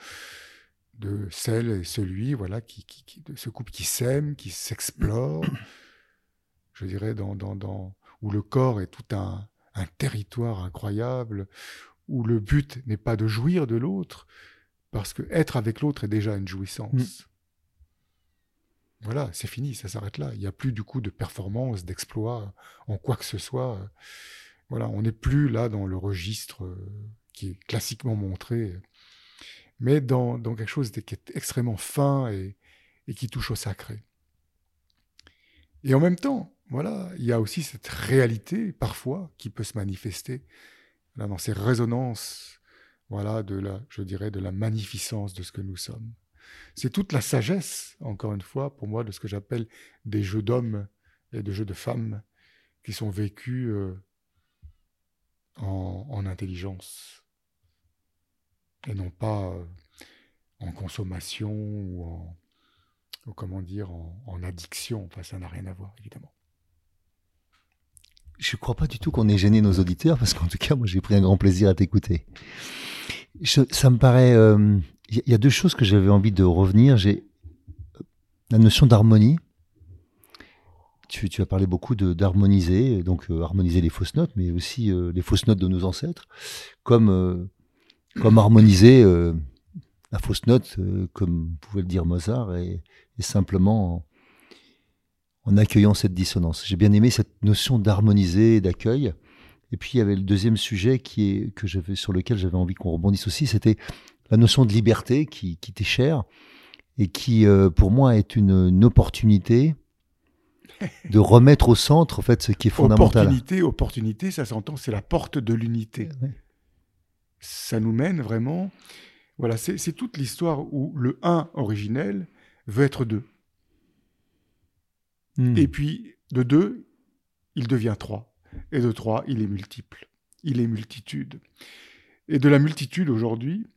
De celle et celui, voilà, qui, de ce couple qui s'aime, qui s'explore, je dirais, dans, dans, où le corps est tout un, territoire incroyable, où le but n'est pas de jouir de l'autre, parce que être avec l'autre est déjà une jouissance. Mm. Voilà, c'est fini, ça s'arrête là. Il n'y a plus du coup de performance, d'exploit en quoi que ce soit. Voilà, on n'est plus là dans le registre euh, qui est classiquement montré mais dans, quelque chose qui est extrêmement fin et, qui touche au sacré. Et en même temps, voilà, il y a aussi cette réalité parfois qui peut se manifester dans ces résonances, voilà, de la, je dirais, de la magnificence de ce que nous sommes. C'est toute la sagesse, encore une fois, pour moi, de ce que j'appelle des jeux d'hommes et de jeux de femmes qui sont vécus euh, en intelligence et non pas euh, en consommation ou en, comment dire, en, addiction. Enfin, ça n'a rien à voir, évidemment. Je ne crois pas du tout qu'on ait gêné nos auditeurs, parce qu'en tout cas, moi, j'ai pris un grand plaisir à t'écouter. Ça me paraît... Il euh, y, a deux choses que j'avais envie de revenir. J'ai la notion d'harmonie. Tu, as parlé beaucoup d'harmoniser, donc euh, harmoniser les fausses notes, mais aussi les fausses notes de nos ancêtres, comme comme harmoniser euh, la fausse note, euh, comme pouvait le dire Mozart, et, simplement en accueillant cette dissonance. J'ai bien aimé cette notion d'harmoniser et d'accueil. Et puis il y avait le deuxième sujet qui est, que j'avais, sur lequel j'avais envie qu'on rebondisse aussi, c'était la notion de liberté qui, qui t'est chère et qui, euh, pour moi, est une, opportunité de remettre au centre en fait ce qui est fondamental. Opportunité, opportunité, ça s'entend, c'est la porte de l'unité. Ça nous mène vraiment. Voilà, c'est toute l'histoire où le 1 originel veut être 2. Hmm. Et puis, de 2, il devient 3. Et de 3, il est multiple. Il est multitude. Et de la multitude aujourd'hui,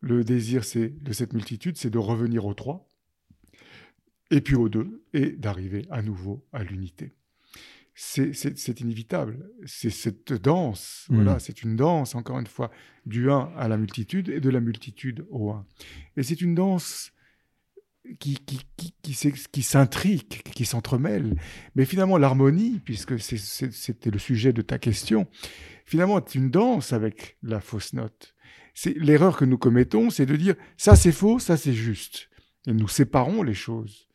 le désir c'est de cette multitude, c'est de revenir au 3, et puis au 2, et d'arriver à nouveau à l'unité. C'est inévitable. C'est cette danse, hmm. voilà, c'est une danse, encore une fois, du 1 à la multitude et de la multitude au 1. Et c'est une danse qui, qui, s'intrique, qui s'entremêle. Mais finalement, l'harmonie, puisque c'était le sujet de ta question, finalement, c'est une danse avec la fausse note. C'est l'erreur que nous commettons, c'est de dire ça c'est faux, ça c'est juste. Et nous séparons les choses.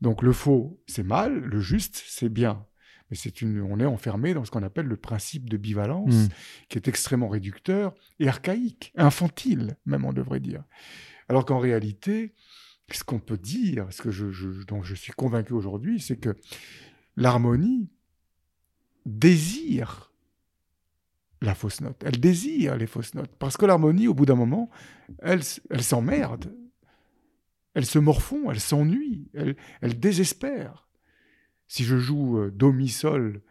Donc le faux, c'est mal, le juste, c'est bien. Mais c'est une, on est enfermé dans ce qu'on appelle le principe de bivalence, hmm. qui est extrêmement réducteur et archaïque, infantile, même on devrait dire. Alors qu'en réalité, ce qu'on peut dire, ce que je, dont je suis convaincu aujourd'hui, c'est que l'harmonie désire la fausse note. Elle désire les fausses notes. Parce que l'harmonie, au bout d'un moment, elle, elle s'emmerde. Elle se morfond, elle s'ennuie, elle, elle, désespère. Si je joue euh, Do, Mi, Sol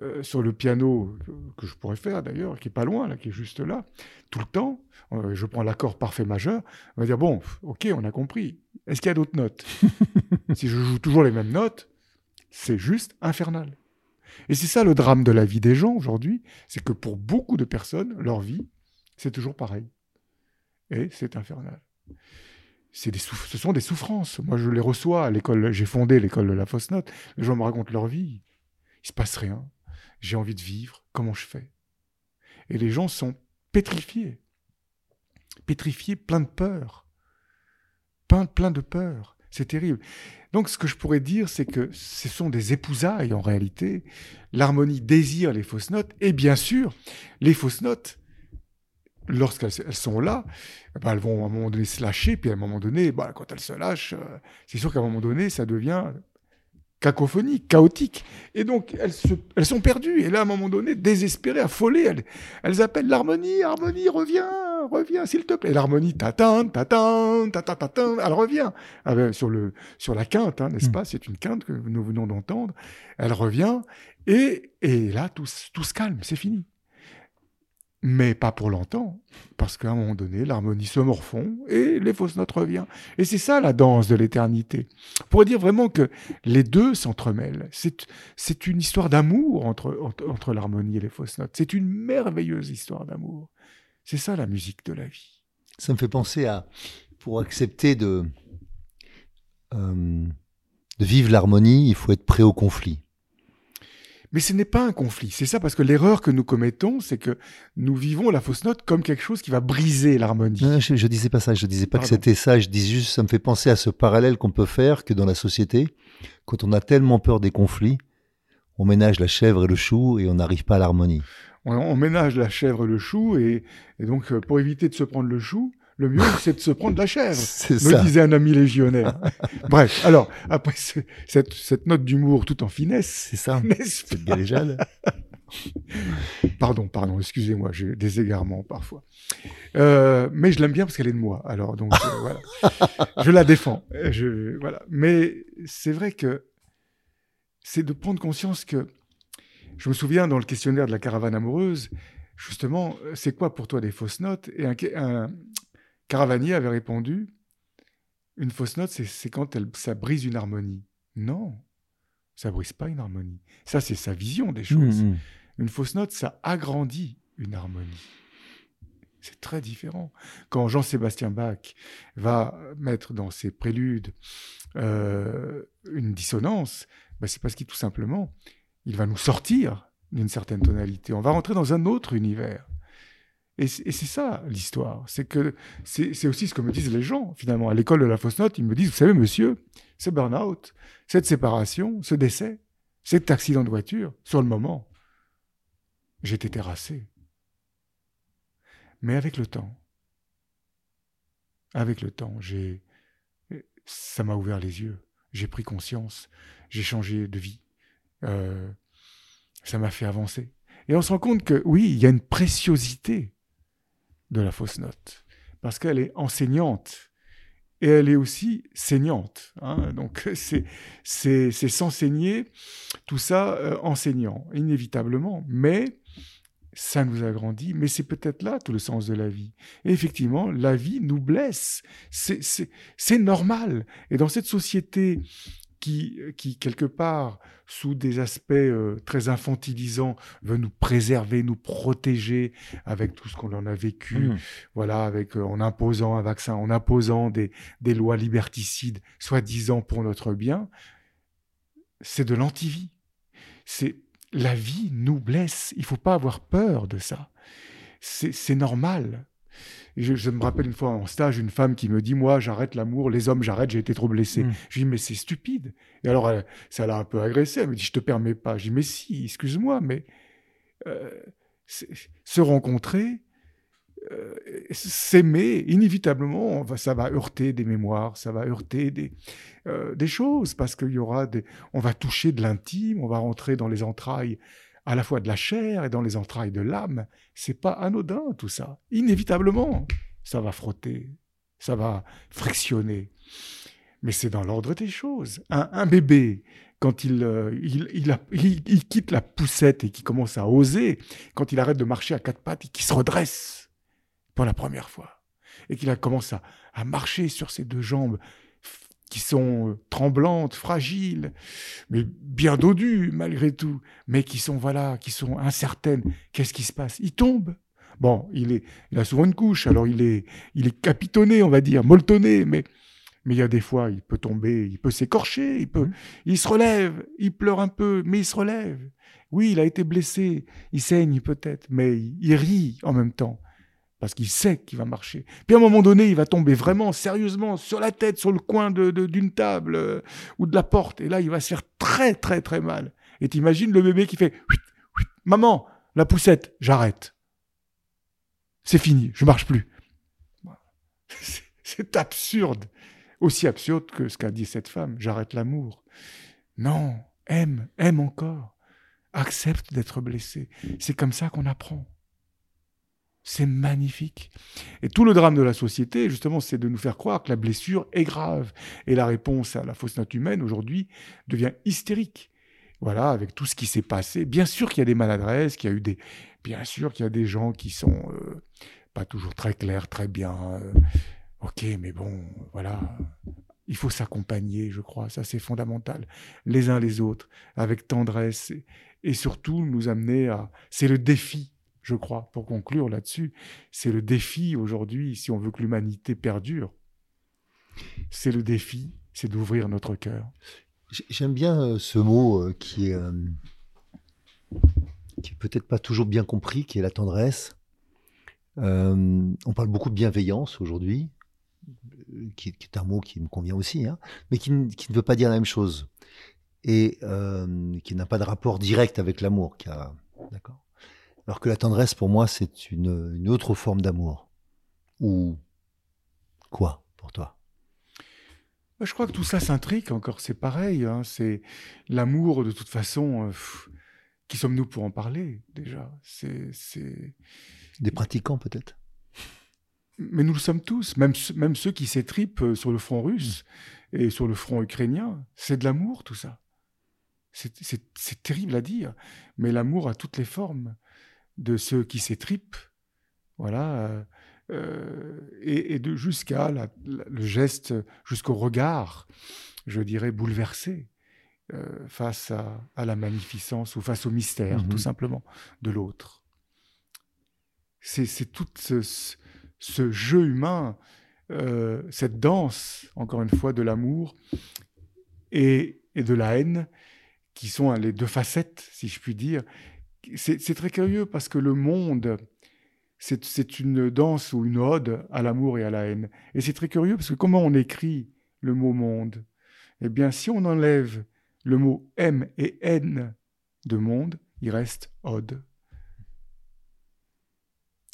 euh, sur le piano, que je pourrais faire d'ailleurs, qui est pas loin, là, qui est juste là, tout le temps, euh, je prends l'accord parfait majeur, on va dire, bon, ok, on a compris. Est-ce qu'il y a d'autres notes? Si je joue toujours les mêmes notes, c'est juste infernal. Et c'est ça le drame de la vie des gens aujourd'hui, c'est que pour beaucoup de personnes, leur vie, c'est toujours pareil. Et c'est infernal. Des ce sont des souffrances. Moi, je les reçois à l'école. J'ai fondé l'école de la fausse note. Les gens me racontent leur vie. Il se passe rien. J'ai envie de vivre. Comment je fais? Et les gens sont pétrifiés. Pétrifiés, plein de peur. Plein, plein de peur. C'est terrible. Donc ce que je pourrais dire, c'est que ce sont des épousailles en réalité. L'harmonie désire les fausses notes, et bien sûr, les fausses notes, lorsqu'elles sont là, eh ben, elles vont à un moment donné se lâcher, puis à un moment donné, bah, quand elles se lâchent, euh, c'est sûr qu'à un moment donné, ça devient cacophonique, chaotique. Et donc, elles, elles sont perdues. Et là, à un moment donné, désespérées, affolées, elles, elles appellent l'harmonie, harmonie, reviens, reviens, s'il te plaît. Et l'harmonie, tatin, tatin, tatin, tatin, elle revient. Ah ben, sur, le, sur la quinte, hein, n'est-ce mm. pas? C'est une quinte que nous venons d'entendre. Elle revient. Et, et là, tout, tout se calme, c'est fini mais pas pour longtemps, parce qu'à un moment donné, l'harmonie se morfond et les fausses notes reviennent. Et c'est ça la danse de l'éternité. On pourrait dire vraiment que les deux s'entremêlent. C'est une histoire d'amour entre, entre, l'harmonie et les fausses notes. C'est une merveilleuse histoire d'amour. C'est ça la musique de la vie. Ça me fait penser à, pour accepter de, euh, de vivre l'harmonie, il faut être prêt au conflit. Mais ce n'est pas un conflit. C'est ça parce que l'erreur que nous commettons, c'est que nous vivons la fausse note comme quelque chose qui va briser l'harmonie. je, ne disais pas ça. Je disais pas que c'était ça. Je dis juste, ça me fait penser à ce parallèle qu'on peut faire que dans la société, quand on a tellement peur des conflits, on ménage la chèvre et le chou et on n'arrive pas à l'harmonie. On, ménage la chèvre et le chou et, et donc euh, pour éviter de se prendre le chou, le mieux, c'est de se prendre la chèvre, me disait un ami légionnaire. Bref, alors, après cette, note d'humour tout en finesse. C'est ça, c'est galéjade. pardon, pardon, excusez-moi, j'ai des égarements parfois. Euh, mais je l'aime bien parce qu'elle est de moi, alors donc euh, voilà. Je la défends. Je, voilà. Mais c'est vrai que c'est de prendre conscience que, je me souviens dans le questionnaire de la caravane amoureuse, justement, c'est quoi pour toi des fausses notes? Et un, Caravanier avait répondu Une fausse note, c'est quand elle, ça brise une harmonie. Non, ça brise pas une harmonie. Ça, c'est sa vision des choses. Mmh, mmh. Une fausse note, ça agrandit une harmonie. C'est très différent. Quand Jean-Sébastien Bach va mettre dans ses préludes euh, une dissonance, ben c'est parce qu'il tout simplement, il va nous sortir d'une certaine tonalité. On va rentrer dans un autre univers. Et c'est ça l'histoire. C'est que c'est aussi ce que me disent les gens finalement à l'école de la fausse note. Ils me disent, vous savez, monsieur, ce burn-out, cette séparation, ce décès, cet accident de voiture, sur le moment, j'étais terrassé. Mais avec le temps, avec le temps, j'ai, ça m'a ouvert les yeux. J'ai pris conscience. J'ai changé de vie. Euh, ça m'a fait avancer. Et on se rend compte que oui, il y a une préciosité de la fausse note, parce qu'elle est enseignante et elle est aussi saignante. Hein. Donc c'est s'enseigner, tout ça euh, enseignant, inévitablement. Mais ça nous a grandi, mais c'est peut-être là tout le sens de la vie. Et effectivement, la vie nous blesse. C'est normal. Et dans cette société qui, qui, quelque part, sous des aspects euh, très infantilisants, veut nous préserver, nous protéger avec tout ce qu'on en a vécu, mmh. voilà, avec euh, en imposant un vaccin, en imposant des, des lois liberticides, soi-disant pour notre bien, c'est de l'antivie. C'est la vie nous blesse. Il faut pas avoir peur de ça. C'est normal. Je, me rappelle une fois en stage, une femme qui me dit Moi, j'arrête l'amour, les hommes, j'arrête, j'ai été trop blessé. Mm. Je dis Mais c'est stupide. Et alors, ça l'a un peu agressé. Elle me dit Je te permets pas. Je dis Mais si, excuse-moi, mais euh, se rencontrer, euh, s'aimer, inévitablement, ça va heurter des mémoires, ça va heurter des, euh, des choses, parce qu'il y aura des, on va toucher de l'intime, on va rentrer dans les entrailles à la fois de la chair et dans les entrailles de l'âme. C'est pas anodin tout ça. Inévitablement, ça va frotter, ça va frictionner. Mais c'est dans l'ordre des choses. Un, bébé, quand il, euh, il, il, quitte la poussette et qui commence à oser, quand il arrête de marcher à quatre pattes et qu'il se redresse, pour la première fois, et qu'il a commencé à, marcher sur ses deux jambes qui sont euh, tremblantes, fragiles, mais bien dodues malgré tout, mais qui sont voilà, qui sont incertaines. Qu'est-ce qui se passe? Il tombe. Bon, il est, il a souvent une couche, alors il est, il est capitonné, on va dire, molletonné, mais mais il y a des fois, il peut tomber, il peut s'écorcher, il peut, mmh. il se relève, il pleure un peu, mais il se relève. Oui, il a été blessé, il saigne peut-être, mais il rit en même temps parce qu'il sait qu'il va marcher. Puis à un moment donné, il va tomber vraiment sérieusement sur la tête, sur le coin d'une de, table euh, ou de la porte, et là, il va se faire très très très mal. Et t'imagines le bébé qui fait Maman, la poussette, j'arrête. C'est fini, je marche plus. C'est absurde. Aussi absurde que ce qu'a dit cette femme, j'arrête l'amour. Non, aime, aime encore. Accepte d'être blessé. C'est comme ça qu'on apprend. C'est magnifique. Et tout le drame de la société, justement, c'est de nous faire croire que la blessure est grave. Et la réponse à la fausse note humaine, aujourd'hui, devient hystérique. Voilà, avec tout ce qui s'est passé. Bien sûr qu'il y a des maladresses, qu'il y a eu des... Bien sûr qu'il y a des gens qui sont euh, pas toujours très clairs, très bien. Euh, ok, mais bon, voilà. Il faut s'accompagner, je crois. Ça, c'est fondamental. Les uns les autres, avec tendresse. et surtout, nous amener à... C'est le défi je crois, pour conclure là-dessus. C'est le défi aujourd'hui, si on veut que l'humanité perdure. C'est le défi, c'est d'ouvrir notre cœur. J'aime bien euh, ce mot euh, qui est, euh, qui est peut-être pas toujours bien compris, qui est la tendresse. on parle beaucoup de bienveillance aujourd'hui, qui, est un mot qui me convient aussi, hein, mais qui, qui, ne veut pas dire la même chose et qui n'a pas de rapport direct avec l'amour. D'accord? Alors que la tendresse, pour moi, c'est une, autre forme d'amour. Ou quoi pour toi? Bah, Je crois que tout ça s'intrique encore, c'est pareil. Hein. c'est l'amour, de toute façon. Euh, qui sommes-nous pour en parler déjà? C'est des pratiquants peut-être? Mais nous le sommes tous, même, même ceux qui s'étripent euh, sur le front russe et sur le front ukrainien. C'est de l'amour tout ça. C'est terrible à dire, mais l'amour a toutes les formes de ceux qui s'étripent, voilà, euh, euh, et, de jusqu'à le geste, jusqu'au regard, je dirais bouleversé euh, face à, la magnificence ou face au mystère, tout mhm. simplement, de l'autre. C'est tout ce, jeu humain, cette danse, encore une fois, de l'amour et, et de la haine, qui sont les deux facettes, si je puis dire, c'est très curieux parce que le monde, c'est une danse ou une ode à l'amour et à la haine. Et c'est très curieux parce que comment on écrit le mot monde? Eh bien, si on enlève le mot M et N de monde, il reste ode.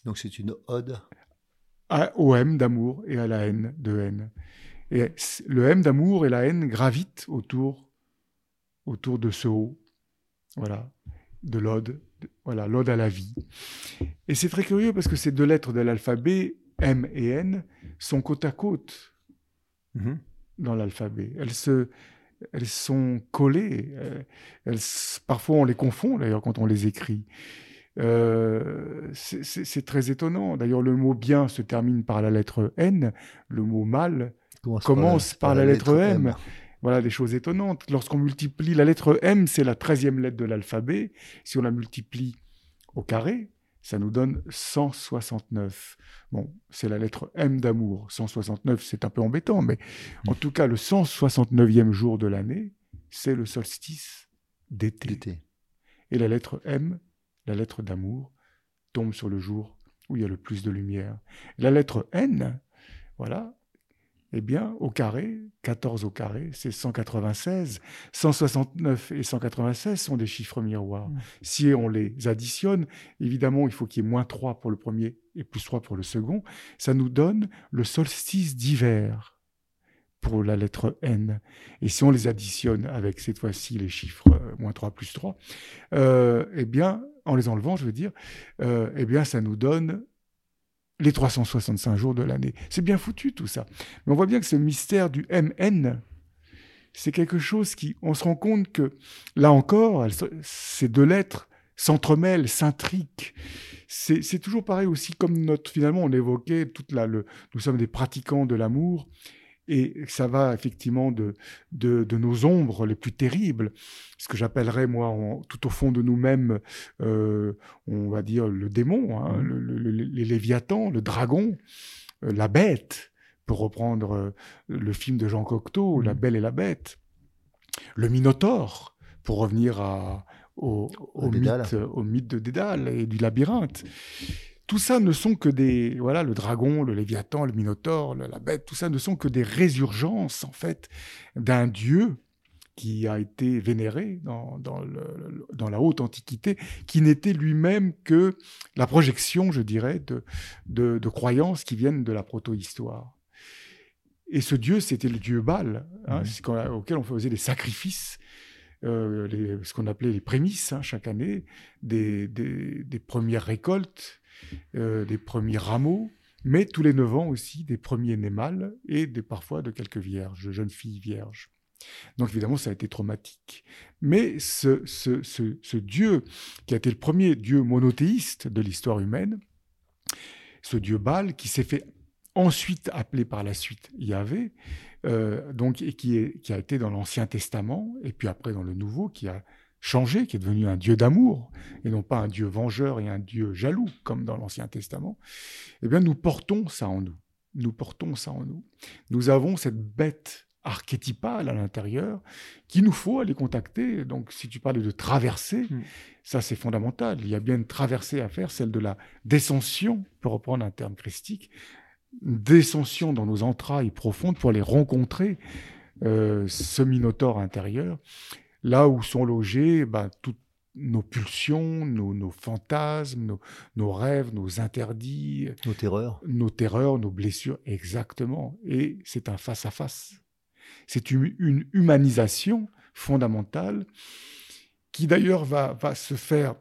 Donc c'est une ode? Au M d'amour et à la haine de haine. Et le M d'amour et la haine gravitent autour, autour de ce haut, voilà, de l'ode, voilà, l'ode à la vie. Et c'est très curieux parce que ces deux lettres de l'alphabet, M et N, sont côte à côte mhm. dans l'alphabet. Elles se, elles sont collées. Euh, elles, parfois, on les confond d'ailleurs quand on les écrit. Euh, c'est très étonnant. D'ailleurs, le mot bien se termine par la lettre N. Le mot mal commence, par, la, lettre, M. Voilà des choses étonnantes. Lorsqu'on multiplie la lettre M, c'est la treizième lettre de l'alphabet. Si on la multiplie au carré, ça nous donne 169. Bon, c'est la lettre M d'amour. 169, c'est un peu embêtant, mais en tout cas, le 169e jour de l'année, c'est le solstice d'été. Et la lettre M, la lettre d'amour, tombe sur le jour où il y a le plus de lumière. La lettre N, voilà, eh bien, au carré, 14 au carré, c'est 196. 169 et 196 sont des chiffres miroirs. Mmh. Si on les additionne, évidemment, il faut qu'il y ait moins 3 pour le premier et plus 3 pour le second. Ça nous donne le solstice d'hiver pour la lettre N. Et si on les additionne avec cette fois-ci les chiffres euh, moins 3 plus 3, euh, eh bien, en les enlevant, je veux dire, euh, eh bien, ça nous donne les 365 jours de l'année. C'est bien foutu tout ça. Mais on voit bien que ce mystère du MN, c'est quelque chose qui, on se rend compte que, là encore, ces deux lettres s'entremêlent, s'intriquent. C'est toujours pareil aussi, comme notre, finalement, on évoquait toute la, le, nous sommes des pratiquants de l'amour, et ça va effectivement de, de, nos ombres les plus terribles, ce que j'appellerais moi tout au fond de nous-mêmes, euh, on va dire le démon, hein, mmh. le, les léviathans, le dragon, euh, la bête, pour reprendre euh, le film de Jean Cocteau, La mmh. Belle et la Bête, le Minotaure, pour revenir à, au, au, mythe, au mythe de Dédale et du labyrinthe tout ça ne sont que des, voilà, le dragon, le léviathan, le minotaure, la bête, tout ça ne sont que des résurgences, en fait, d'un dieu qui a été vénéré dans, dans, la haute antiquité, qui n'était lui-même que la projection, je dirais, de, de, croyances qui viennent de la proto-histoire. Et ce dieu, c'était le dieu Baal, hein, auquel on faisait des sacrifices, euh, ce qu'on appelait les prémices hein, chaque année, des, des, des, premières récoltes, euh, des premiers rameaux, mais tous les neuf ans aussi des premiers nés mâles et parfois de quelques vierges, de jeunes filles vierges. Donc évidemment, ça a été traumatique. Mais ce, Dieu, qui a été le premier Dieu monothéiste de l'histoire humaine, ce Dieu Baal, qui s'est fait ensuite appeler par la suite Yahvé, euh, donc, et qui, est, qui a été dans l'Ancien Testament, et puis après dans le Nouveau, qui a changé, qui est devenu un Dieu d'amour, et non pas un Dieu vengeur et un Dieu jaloux, comme dans l'Ancien Testament, eh bien, nous portons ça en nous. Nous portons ça en nous. Nous avons cette bête archétypale à l'intérieur qu'il nous faut aller contacter. Donc, si tu parlais de traversée, hmm. ça c'est fondamental. Il y a bien une traversée à faire, celle de la descension, pour reprendre un terme christique, une descension dans nos entrailles profondes pour aller rencontrer euh, ce minotaure intérieur là où sont logés ben, toutes nos pulsions, nos, fantasmes, nos, rêves, nos interdits. Nos terreurs. Nos terreurs, nos blessures, exactement. Et c'est un face-à-face. C'est une, humanisation fondamentale qui d'ailleurs va, va se faire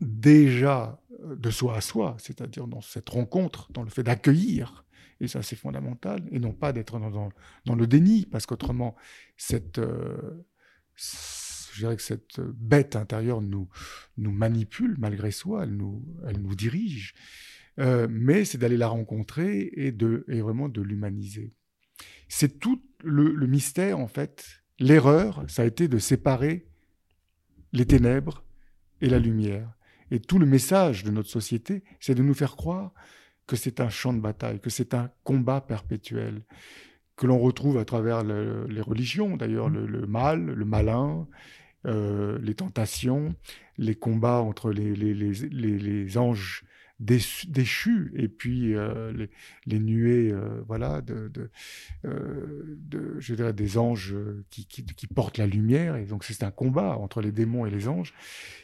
déjà de soi à soi, c'est-à-dire dans cette rencontre, dans le fait d'accueillir, et ça c'est fondamental, et non pas d'être dans, dans, le déni, parce qu'autrement, cette, euh, je dirais que cette bête intérieure nous, nous manipule malgré soi, elle nous, elle nous dirige. Euh, mais c'est d'aller la rencontrer et, de, et vraiment de l'humaniser. C'est tout le, le, mystère, en fait. L'erreur, ça a été de séparer les ténèbres et la lumière. Et tout le message de notre société, c'est de nous faire croire que c'est un champ de bataille, que c'est un combat perpétuel, que l'on retrouve à travers les religions, d'ailleurs, mmh. le, mal, le malin, euh, les tentations, les combats entre les, les, anges déchus et puis euh, les, nuées euh, voilà de, je dirais des anges qui, qui, portent la lumière. Et donc c'est un combat entre les démons et les anges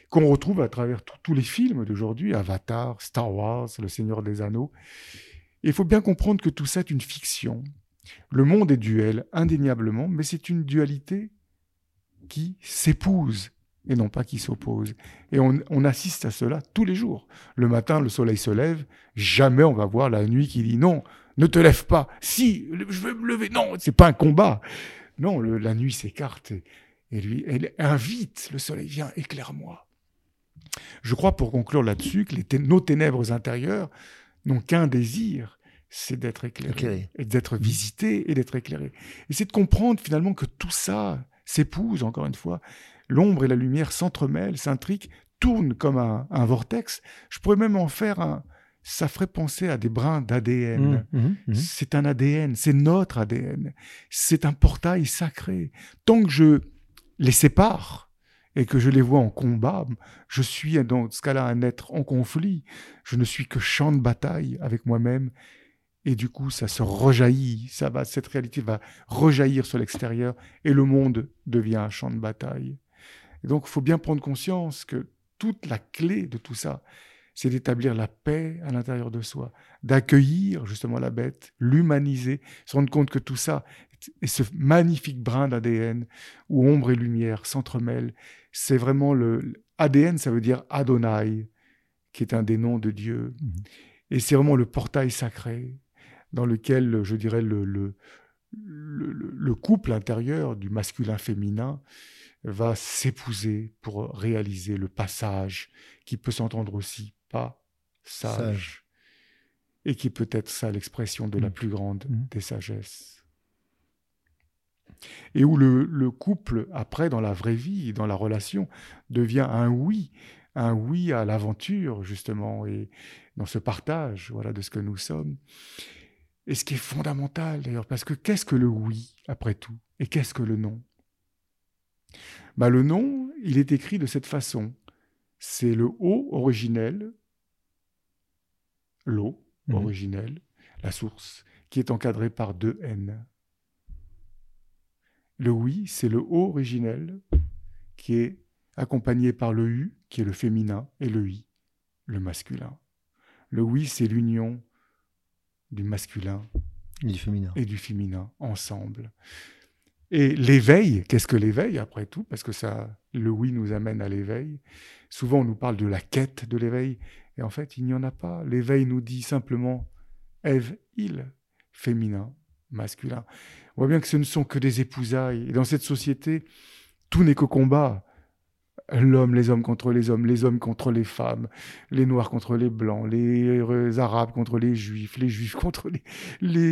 qu'on retrouve à travers tous les films d'aujourd'hui Avatar Star Wars Le Seigneur des Anneaux. Il faut bien comprendre que tout ça est une fiction le monde est duel indéniablement mais c'est une dualité qui s'épouse et non pas qui s'opposent. Et on, assiste à cela tous les jours. Le matin, le soleil se lève, jamais on va voir la nuit qui dit non, ne te lève pas. Si, je veux me lever. Non, c'est pas un combat. Non, la nuit s'écarte et, lui, elle invite, le soleil vient, éclaire-moi. Je crois, pour conclure là-dessus, que nos ténèbres intérieures n'ont qu'un désir, c'est d'être éclairé, et d'être visité et d'être éclairé. Et c'est de comprendre finalement que tout ça s'épouse, encore une fois, l'ombre et la lumière s'entremêlent, s'intriquent, tournent comme un, vortex. Je pourrais même en faire un... Ça ferait penser à des brins d'ADN. Mmh, mmh, mmh. C'est un ADN, c'est notre ADN. C'est un portail sacré. Tant que je les sépare et que je les vois en combat, je suis dans ce cas-là un être en conflit. Je ne suis que champ de bataille avec moi-même et du coup, ça se rejaillit, ça va, cette réalité va rejaillir sur l'extérieur et le monde devient un champ de bataille. Et donc, il faut bien prendre conscience que toute la clé de tout ça, c'est d'établir la paix à l'intérieur de soi, d'accueillir justement la bête, l'humaniser, se rendre compte que tout ça et ce magnifique brin d'ADN où ombre et lumière s'entremêlent, c'est vraiment le ADN, ça veut dire Adonai, qui est un des noms de Dieu. Mmh. Et c'est vraiment le portail sacré dans lequel, je dirais, le, le, le couple intérieur du masculin-féminin va s'épouser pour réaliser le passage qui peut s'entendre aussi pas sage, et qui peut être ça l'expression de la mm. plus grande mm. des sagesses. Et où le, le, couple, après, dans la vraie vie, dans la relation, devient un oui, un oui à l'aventure, justement, et dans ce partage voilà, de ce que nous sommes. Et ce qui est fondamental, d'ailleurs, parce que qu'est-ce que le oui, après tout Et qu'est-ce que le non? Bah, le nom, il est écrit de cette façon. C'est le O originel, l'eau mhm. originelle, la source, qui est encadré par deux N. Le oui, c'est le O originel, qui est accompagné par le U, qui est le féminin, et le I, le masculin. Le oui, c'est l'union du masculin du féminin. et du féminin ensemble. Et l'éveil, qu'est-ce que l'éveil après tout? Parce que ça, le oui nous amène à l'éveil. Souvent, on nous parle de la quête de l'éveil, et en fait, il n'y en a pas. L'éveil nous dit simplement Ève, il, féminin, masculin. On voit bien que ce ne sont que des épousailles. Et dans cette société, tout n'est que combat l'homme, les hommes contre les hommes, les hommes contre les femmes, les noirs contre les blancs, les, arabes contre les juifs, les juifs contre les,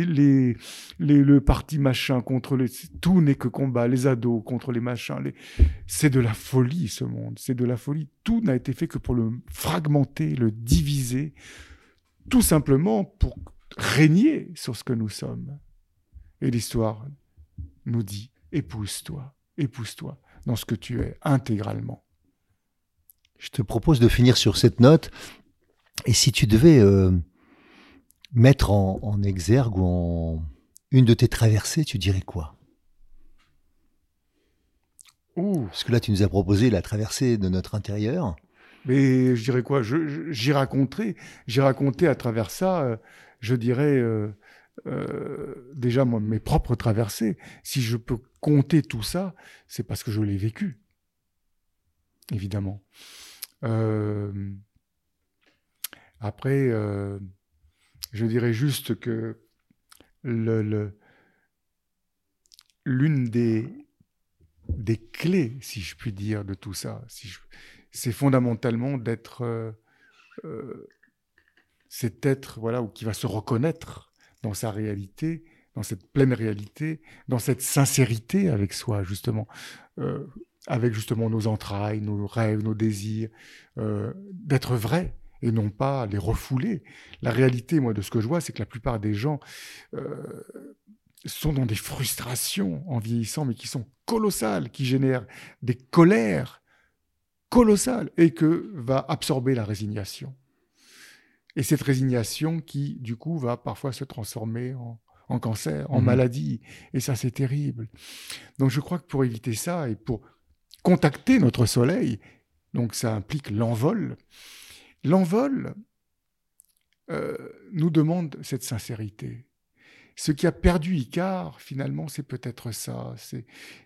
les, les, le parti machin contre les, tout n'est que combat, les ados contre les machins, c'est de la folie ce monde, c'est de la folie. Tout n'a été fait que pour le fragmenter, le diviser, tout simplement pour régner sur ce que nous sommes. Et l'histoire nous dit, épouse-toi, épouse-toi dans ce que tu es intégralement. Je te propose de finir sur cette note. Et si tu devais euh, mettre en, exergue ou en une de tes traversées, tu dirais quoi? Parce que là, tu nous as proposé la traversée de notre intérieur. Mais je dirais quoi? J'y raconterai. J'ai raconté à travers ça, euh, je dirais euh, déjà mes propres traversées. Si je peux compter tout ça, c'est parce que je l'ai vécu, évidemment. Euh, après, euh, je dirais juste que l'une des, clés, si je puis dire, de tout ça, c'est fondamentalement d'être euh, cet être voilà, qui va se reconnaître dans sa réalité, dans cette pleine réalité, dans cette sincérité avec soi, justement avec justement nos entrailles, nos rêves, nos désirs, euh, d'être vrai et non pas les refouler. La réalité, moi, de ce que je vois, c'est que la plupart des gens euh, sont dans des frustrations en vieillissant, mais qui sont colossales, qui génèrent des colères colossales et que va absorber la résignation. Et cette résignation qui, du coup, va parfois se transformer en, cancer, en mhm. maladie. Et ça, c'est terrible. Donc je crois que pour éviter ça et pour contacter notre soleil, donc ça implique l'envol, l'envol euh, nous demande cette sincérité. Ce qui a perdu Icare, finalement, c'est peut-être ça.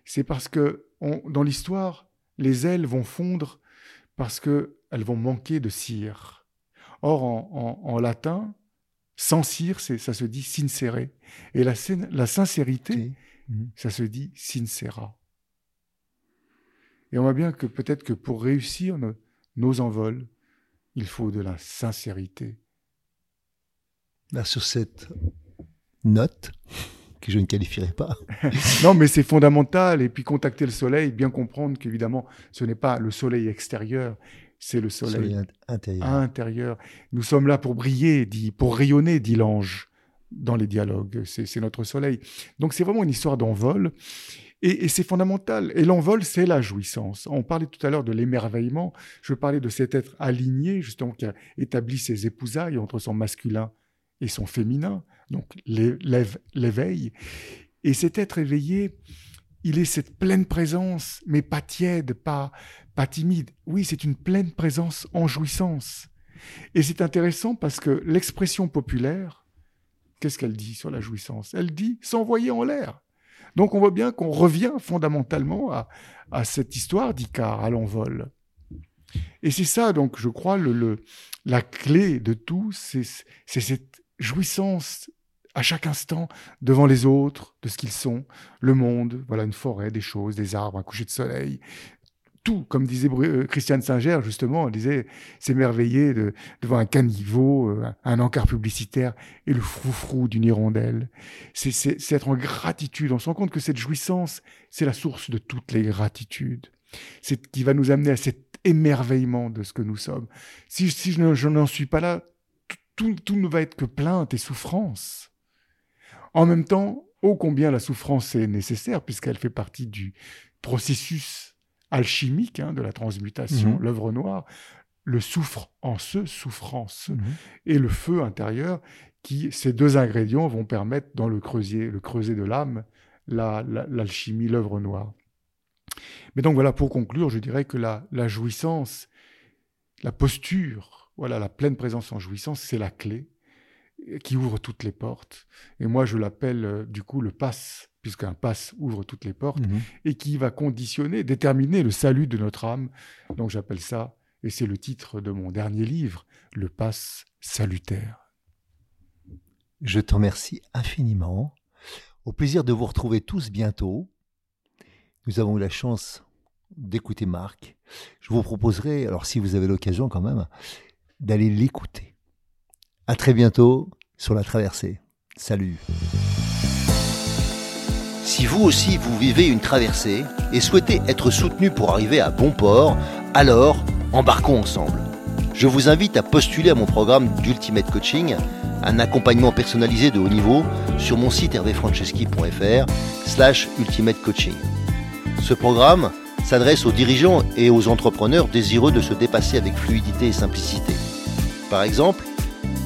C'est parce que dans l'histoire, les ailes vont fondre parce qu'elles vont manquer de cire. Or, en, latin, sans cire, ça se dit sincere. Et la, la sincérité, mhm. ça se dit sincera. Et on voit bien que peut-être que pour réussir nos, envols, il faut de la sincérité. Là, sur cette note, que je ne qualifierai pas. non, mais c'est fondamental. Et puis contacter le soleil, bien comprendre qu'évidemment, ce n'est pas le soleil extérieur, c'est le soleil, intérieur. intérieur. Nous sommes là pour briller, dit, pour rayonner, dit l'ange dans les dialogues. C'est notre soleil. Donc c'est vraiment une histoire d'envol. Et, c'est fondamental. Et l'envol, c'est la jouissance. On parlait tout à l'heure de l'émerveillement. Je parlais de cet être aligné, justement, qui a établi ses épousailles entre son masculin et son féminin, donc l'éveil. Et cet être éveillé, il est cette pleine présence, mais pas tiède, pas, pas timide. Oui, c'est une pleine présence en jouissance. Et c'est intéressant parce que l'expression populaire, qu'est-ce qu'elle dit sur la jouissance? Elle dit s'envoyer en l'air. Donc on voit bien qu'on revient fondamentalement à, cette histoire d'Icare, à l'envol. Et c'est ça, donc, je crois, la clé de tout, c'est cette jouissance à chaque instant devant les autres, de ce qu'ils sont, le monde, voilà une forêt, des choses, des arbres, un coucher de soleil, tout, comme disait euh, Christiane Singer, justement, on disait s'émerveiller de, devant un caniveau, euh, un encart publicitaire et le froufrou d'une hirondelle. C'est être en gratitude. On se rend compte que cette jouissance, c'est la source de toutes les gratitudes. C'est qui va nous amener à cet émerveillement de ce que nous sommes. Si, si je n'en suis pas là, tout, tout ne va être que plainte et souffrance. En même temps, ô combien la souffrance est nécessaire, puisqu'elle fait partie du processus alchimique hein, de la transmutation, mhm. l'œuvre noire, le soufre en ce, souffrance, mhm. et le feu intérieur, qui, ces deux ingrédients vont permettre dans le creuset, le creuset de l'âme, l'alchimie, l'œuvre noire. Mais donc voilà, pour conclure, je dirais que la, la jouissance, la posture, voilà, la pleine présence en jouissance, c'est la clé qui ouvre toutes les portes. Et moi, je l'appelle euh, du coup le passe puisqu'un passe ouvre toutes les portes, mhm. et qui va conditionner, déterminer le salut de notre âme. Donc j'appelle ça, et c'est le titre de mon dernier livre, le passe salutaire. Je te remercie infiniment. Au plaisir de vous retrouver tous bientôt. Nous avons eu la chance d'écouter Marc. Je vous proposerai, alors si vous avez l'occasion quand même, d'aller l'écouter. À très bientôt sur la traversée. Salut. Si vous aussi vous vivez une traversée et souhaitez être soutenu pour arriver à bon port, alors embarquons ensemble. Je vous invite à postuler à mon programme d'Ultimate Coaching, un accompagnement personnalisé de haut niveau sur mon site hervéfranceschi.fr slash ultimate coaching. Ce programme s'adresse aux dirigeants et aux entrepreneurs désireux de se dépasser avec fluidité et simplicité. Par exemple,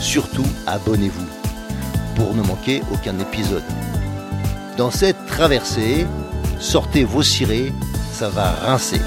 surtout, abonnez-vous pour ne manquer aucun épisode. Dans cette traversée, sortez vos cirés, ça va rincer.